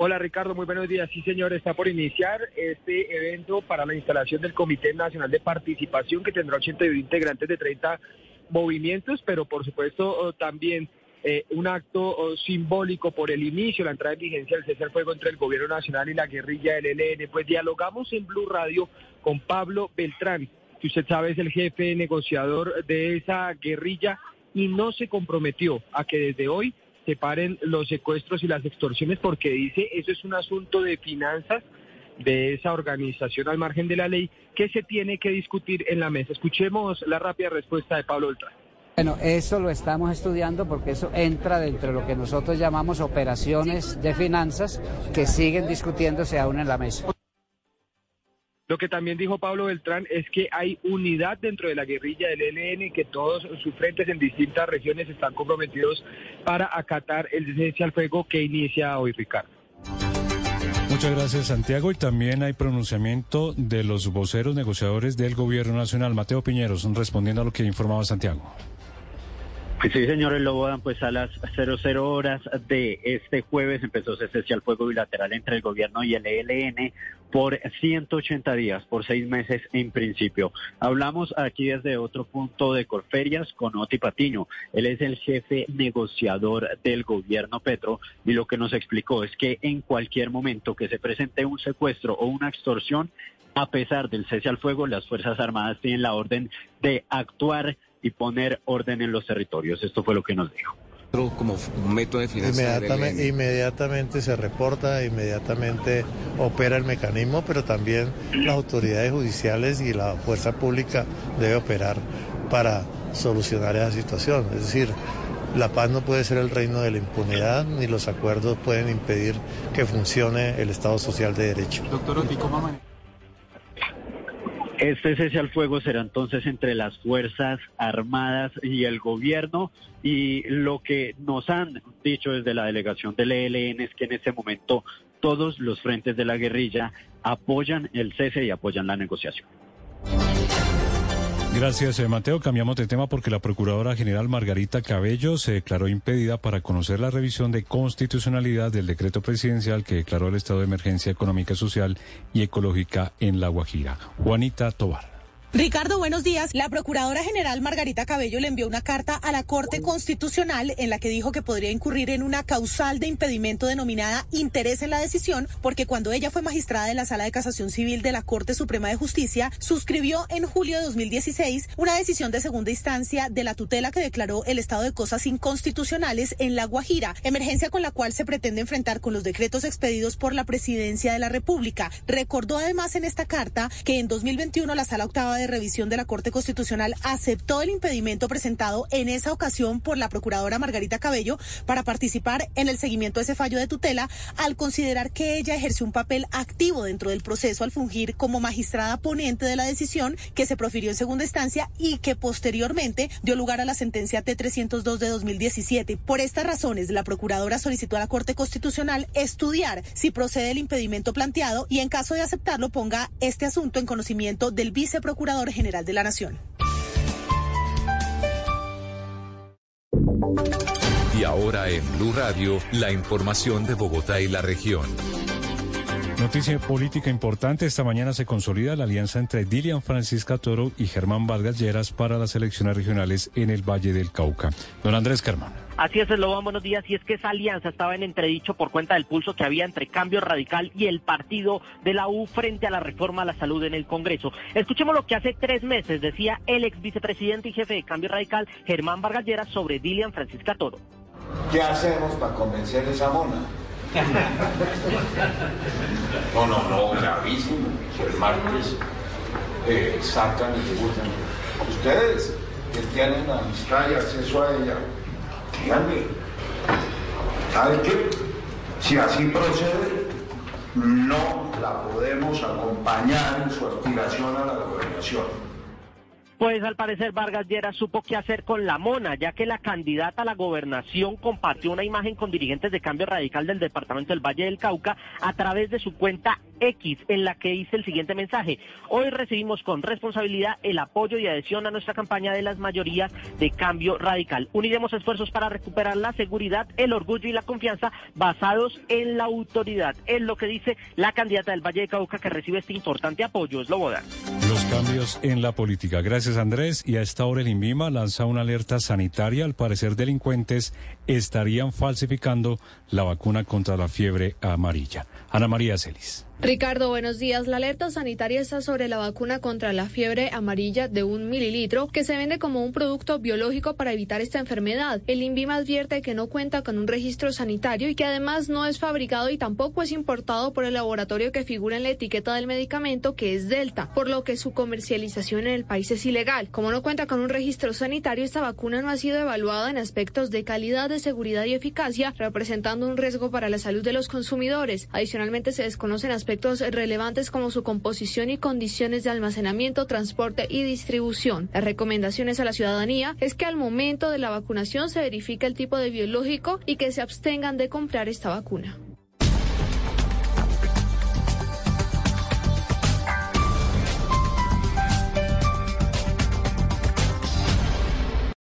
Hola Ricardo, muy buenos días. Sí señor, está por iniciar este evento para la instalación del Comité Nacional de Participación que tendrá 81 integrantes de 30 movimientos, pero por supuesto oh, también eh, un acto oh, simbólico por el inicio, la entrada en vigencia del cese fuego entre el Gobierno Nacional y la guerrilla del ELN. Pues dialogamos en Blue Radio con Pablo Beltrán, que usted sabe es el jefe negociador de esa guerrilla y no se comprometió a que desde hoy se paren los secuestros y las extorsiones porque dice eso es un asunto de finanzas de esa organización al margen de la ley que se tiene que discutir en la mesa. Escuchemos la rápida respuesta de Pablo Beltrán. Bueno, eso lo estamos estudiando porque eso entra dentro de lo que nosotros llamamos operaciones de finanzas que siguen discutiéndose aún en la mesa. Lo que también dijo Pablo Beltrán es que hay unidad dentro de la guerrilla del ELN, que todos sus frentes en distintas regiones están comprometidos para acatar el cese al fuego que inicia hoy, Ricardo. Muchas gracias, Santiago. Y también hay pronunciamiento de los voceros negociadores del Gobierno Nacional. Mateo Piñeros, respondiendo a lo que informaba Santiago. Pues Sí, señores, pues a las 00 horas de este jueves empezó cese al fuego bilateral entre el gobierno y el ELN por 180 días, por seis meses en principio. Hablamos aquí desde otro punto de Corferias con Oti Patiño. Él es el jefe negociador del gobierno Petro y lo que nos explicó es que en cualquier momento que se presente un secuestro o una extorsión, a pesar del cese al fuego, las Fuerzas Armadas tienen la orden de actuar y poner orden en los territorios. Esto fue lo que nos dijo. Como método de financiar Inmediatamente, inmediatamente se reporta, inmediatamente opera el mecanismo, pero también las autoridades judiciales y la fuerza pública debe operar para solucionar esa situación. Es decir, La paz no puede ser el reino de la impunidad, ni los acuerdos pueden impedir que funcione el Estado social de derecho. Doctor ¿cómo este cese al fuego será entonces entre las Fuerzas Armadas y el gobierno y lo que nos han dicho desde la delegación del ELN es que en este momento todos los frentes de la guerrilla apoyan el cese y apoyan la negociación. Gracias, eh, Mateo. Cambiamos de tema porque la Procuradora General Margarita Cabello se declaró impedida para conocer la revisión de constitucionalidad del decreto presidencial que declaró el estado de emergencia económica, social y ecológica en La Guajira. Juanita Tobar. Ricardo, buenos días. La Procuradora General Margarita Cabello le envió una carta a la Corte Constitucional en la que dijo que podría incurrir en una causal de impedimento denominada interés en la decisión, porque cuando ella fue magistrada de la Sala de Casación Civil de la Corte Suprema de Justicia, suscribió en julio de 2016 una decisión de segunda instancia de la tutela que declaró el estado de cosas inconstitucionales en La Guajira, emergencia con la cual se pretende enfrentar con los decretos expedidos por la Presidencia de la República. Recordó además en esta carta que en 2021 la Sala Octava de Revisión de la Corte Constitucional aceptó el impedimento presentado en esa ocasión por la Procuradora Margarita Cabello para participar en el seguimiento de ese fallo de tutela al considerar que ella ejerció un papel activo dentro del proceso al fungir como magistrada ponente de la decisión que se profirió en segunda instancia y que posteriormente dio lugar a la sentencia T302 de 2017. Por estas razones, la Procuradora solicitó a la Corte Constitucional estudiar si procede el impedimento planteado y en caso de aceptarlo ponga este asunto en conocimiento del viceprocurador General de la Nación. Y ahora en Blue Radio, la información de Bogotá y la región. Noticia política importante. Esta mañana se consolida la alianza entre Dilian Francisca Toro y Germán Vargas Lleras para las elecciones regionales en el Valle del Cauca. Don Andrés Carmán. Así es, Lobo, buenos días. Y es que esa alianza estaba en entredicho por cuenta del pulso que había entre Cambio Radical y el partido de la U frente a la reforma a la salud en el Congreso. Escuchemos lo que hace tres meses decía el ex vicepresidente y jefe de Cambio Radical, Germán Vargas Lleras, sobre Dilian Francisca Toro. ¿Qué hacemos para convencer a esa mona? No, no, no, gravísimo. El martes eh, sacan y gustan. Ustedes que tienen amistad y acceso a ella, Si así procede, no la podemos acompañar en su aspiración a la gobernación. Pues al parecer Vargas Lleras supo qué hacer con la mona, ya que la candidata a la gobernación compartió una imagen con dirigentes de cambio radical del departamento del Valle del Cauca a través de su cuenta X, en la que dice el siguiente mensaje. Hoy recibimos con responsabilidad el apoyo y adhesión a nuestra campaña de las mayorías de cambio radical. Uniremos esfuerzos para recuperar la seguridad, el orgullo y la confianza basados en la autoridad. Es lo que dice la candidata del Valle del Cauca que recibe este importante apoyo. Es Loboda. Los cambios en la política. Gracias. Andrés. Y a esta hora el INVIMA lanza una alerta sanitaria. Al parecer delincuentes estarían falsificando la vacuna contra la fiebre amarilla. Ana María Celis. Ricardo, buenos días. La alerta sanitaria está sobre la vacuna contra la fiebre amarilla de un mililitro que se vende como un producto biológico para evitar esta enfermedad. El INVIMA advierte que no cuenta con un registro sanitario y que además no es fabricado y tampoco es importado por el laboratorio que figura en la etiqueta del medicamento que es Delta, por lo que su comercialización en el país es ilegal. Como no cuenta con un registro sanitario, esta vacuna no ha sido evaluada en aspectos de calidad, de seguridad y eficacia, representando un riesgo para la salud de los consumidores. Adicionalmente se desconocen aspectos relevantes como su composición y condiciones de almacenamiento, transporte y distribución. Las recomendaciones a la ciudadanía es que al momento de la vacunación se verifique el tipo de biológico y que se abstengan de comprar esta vacuna.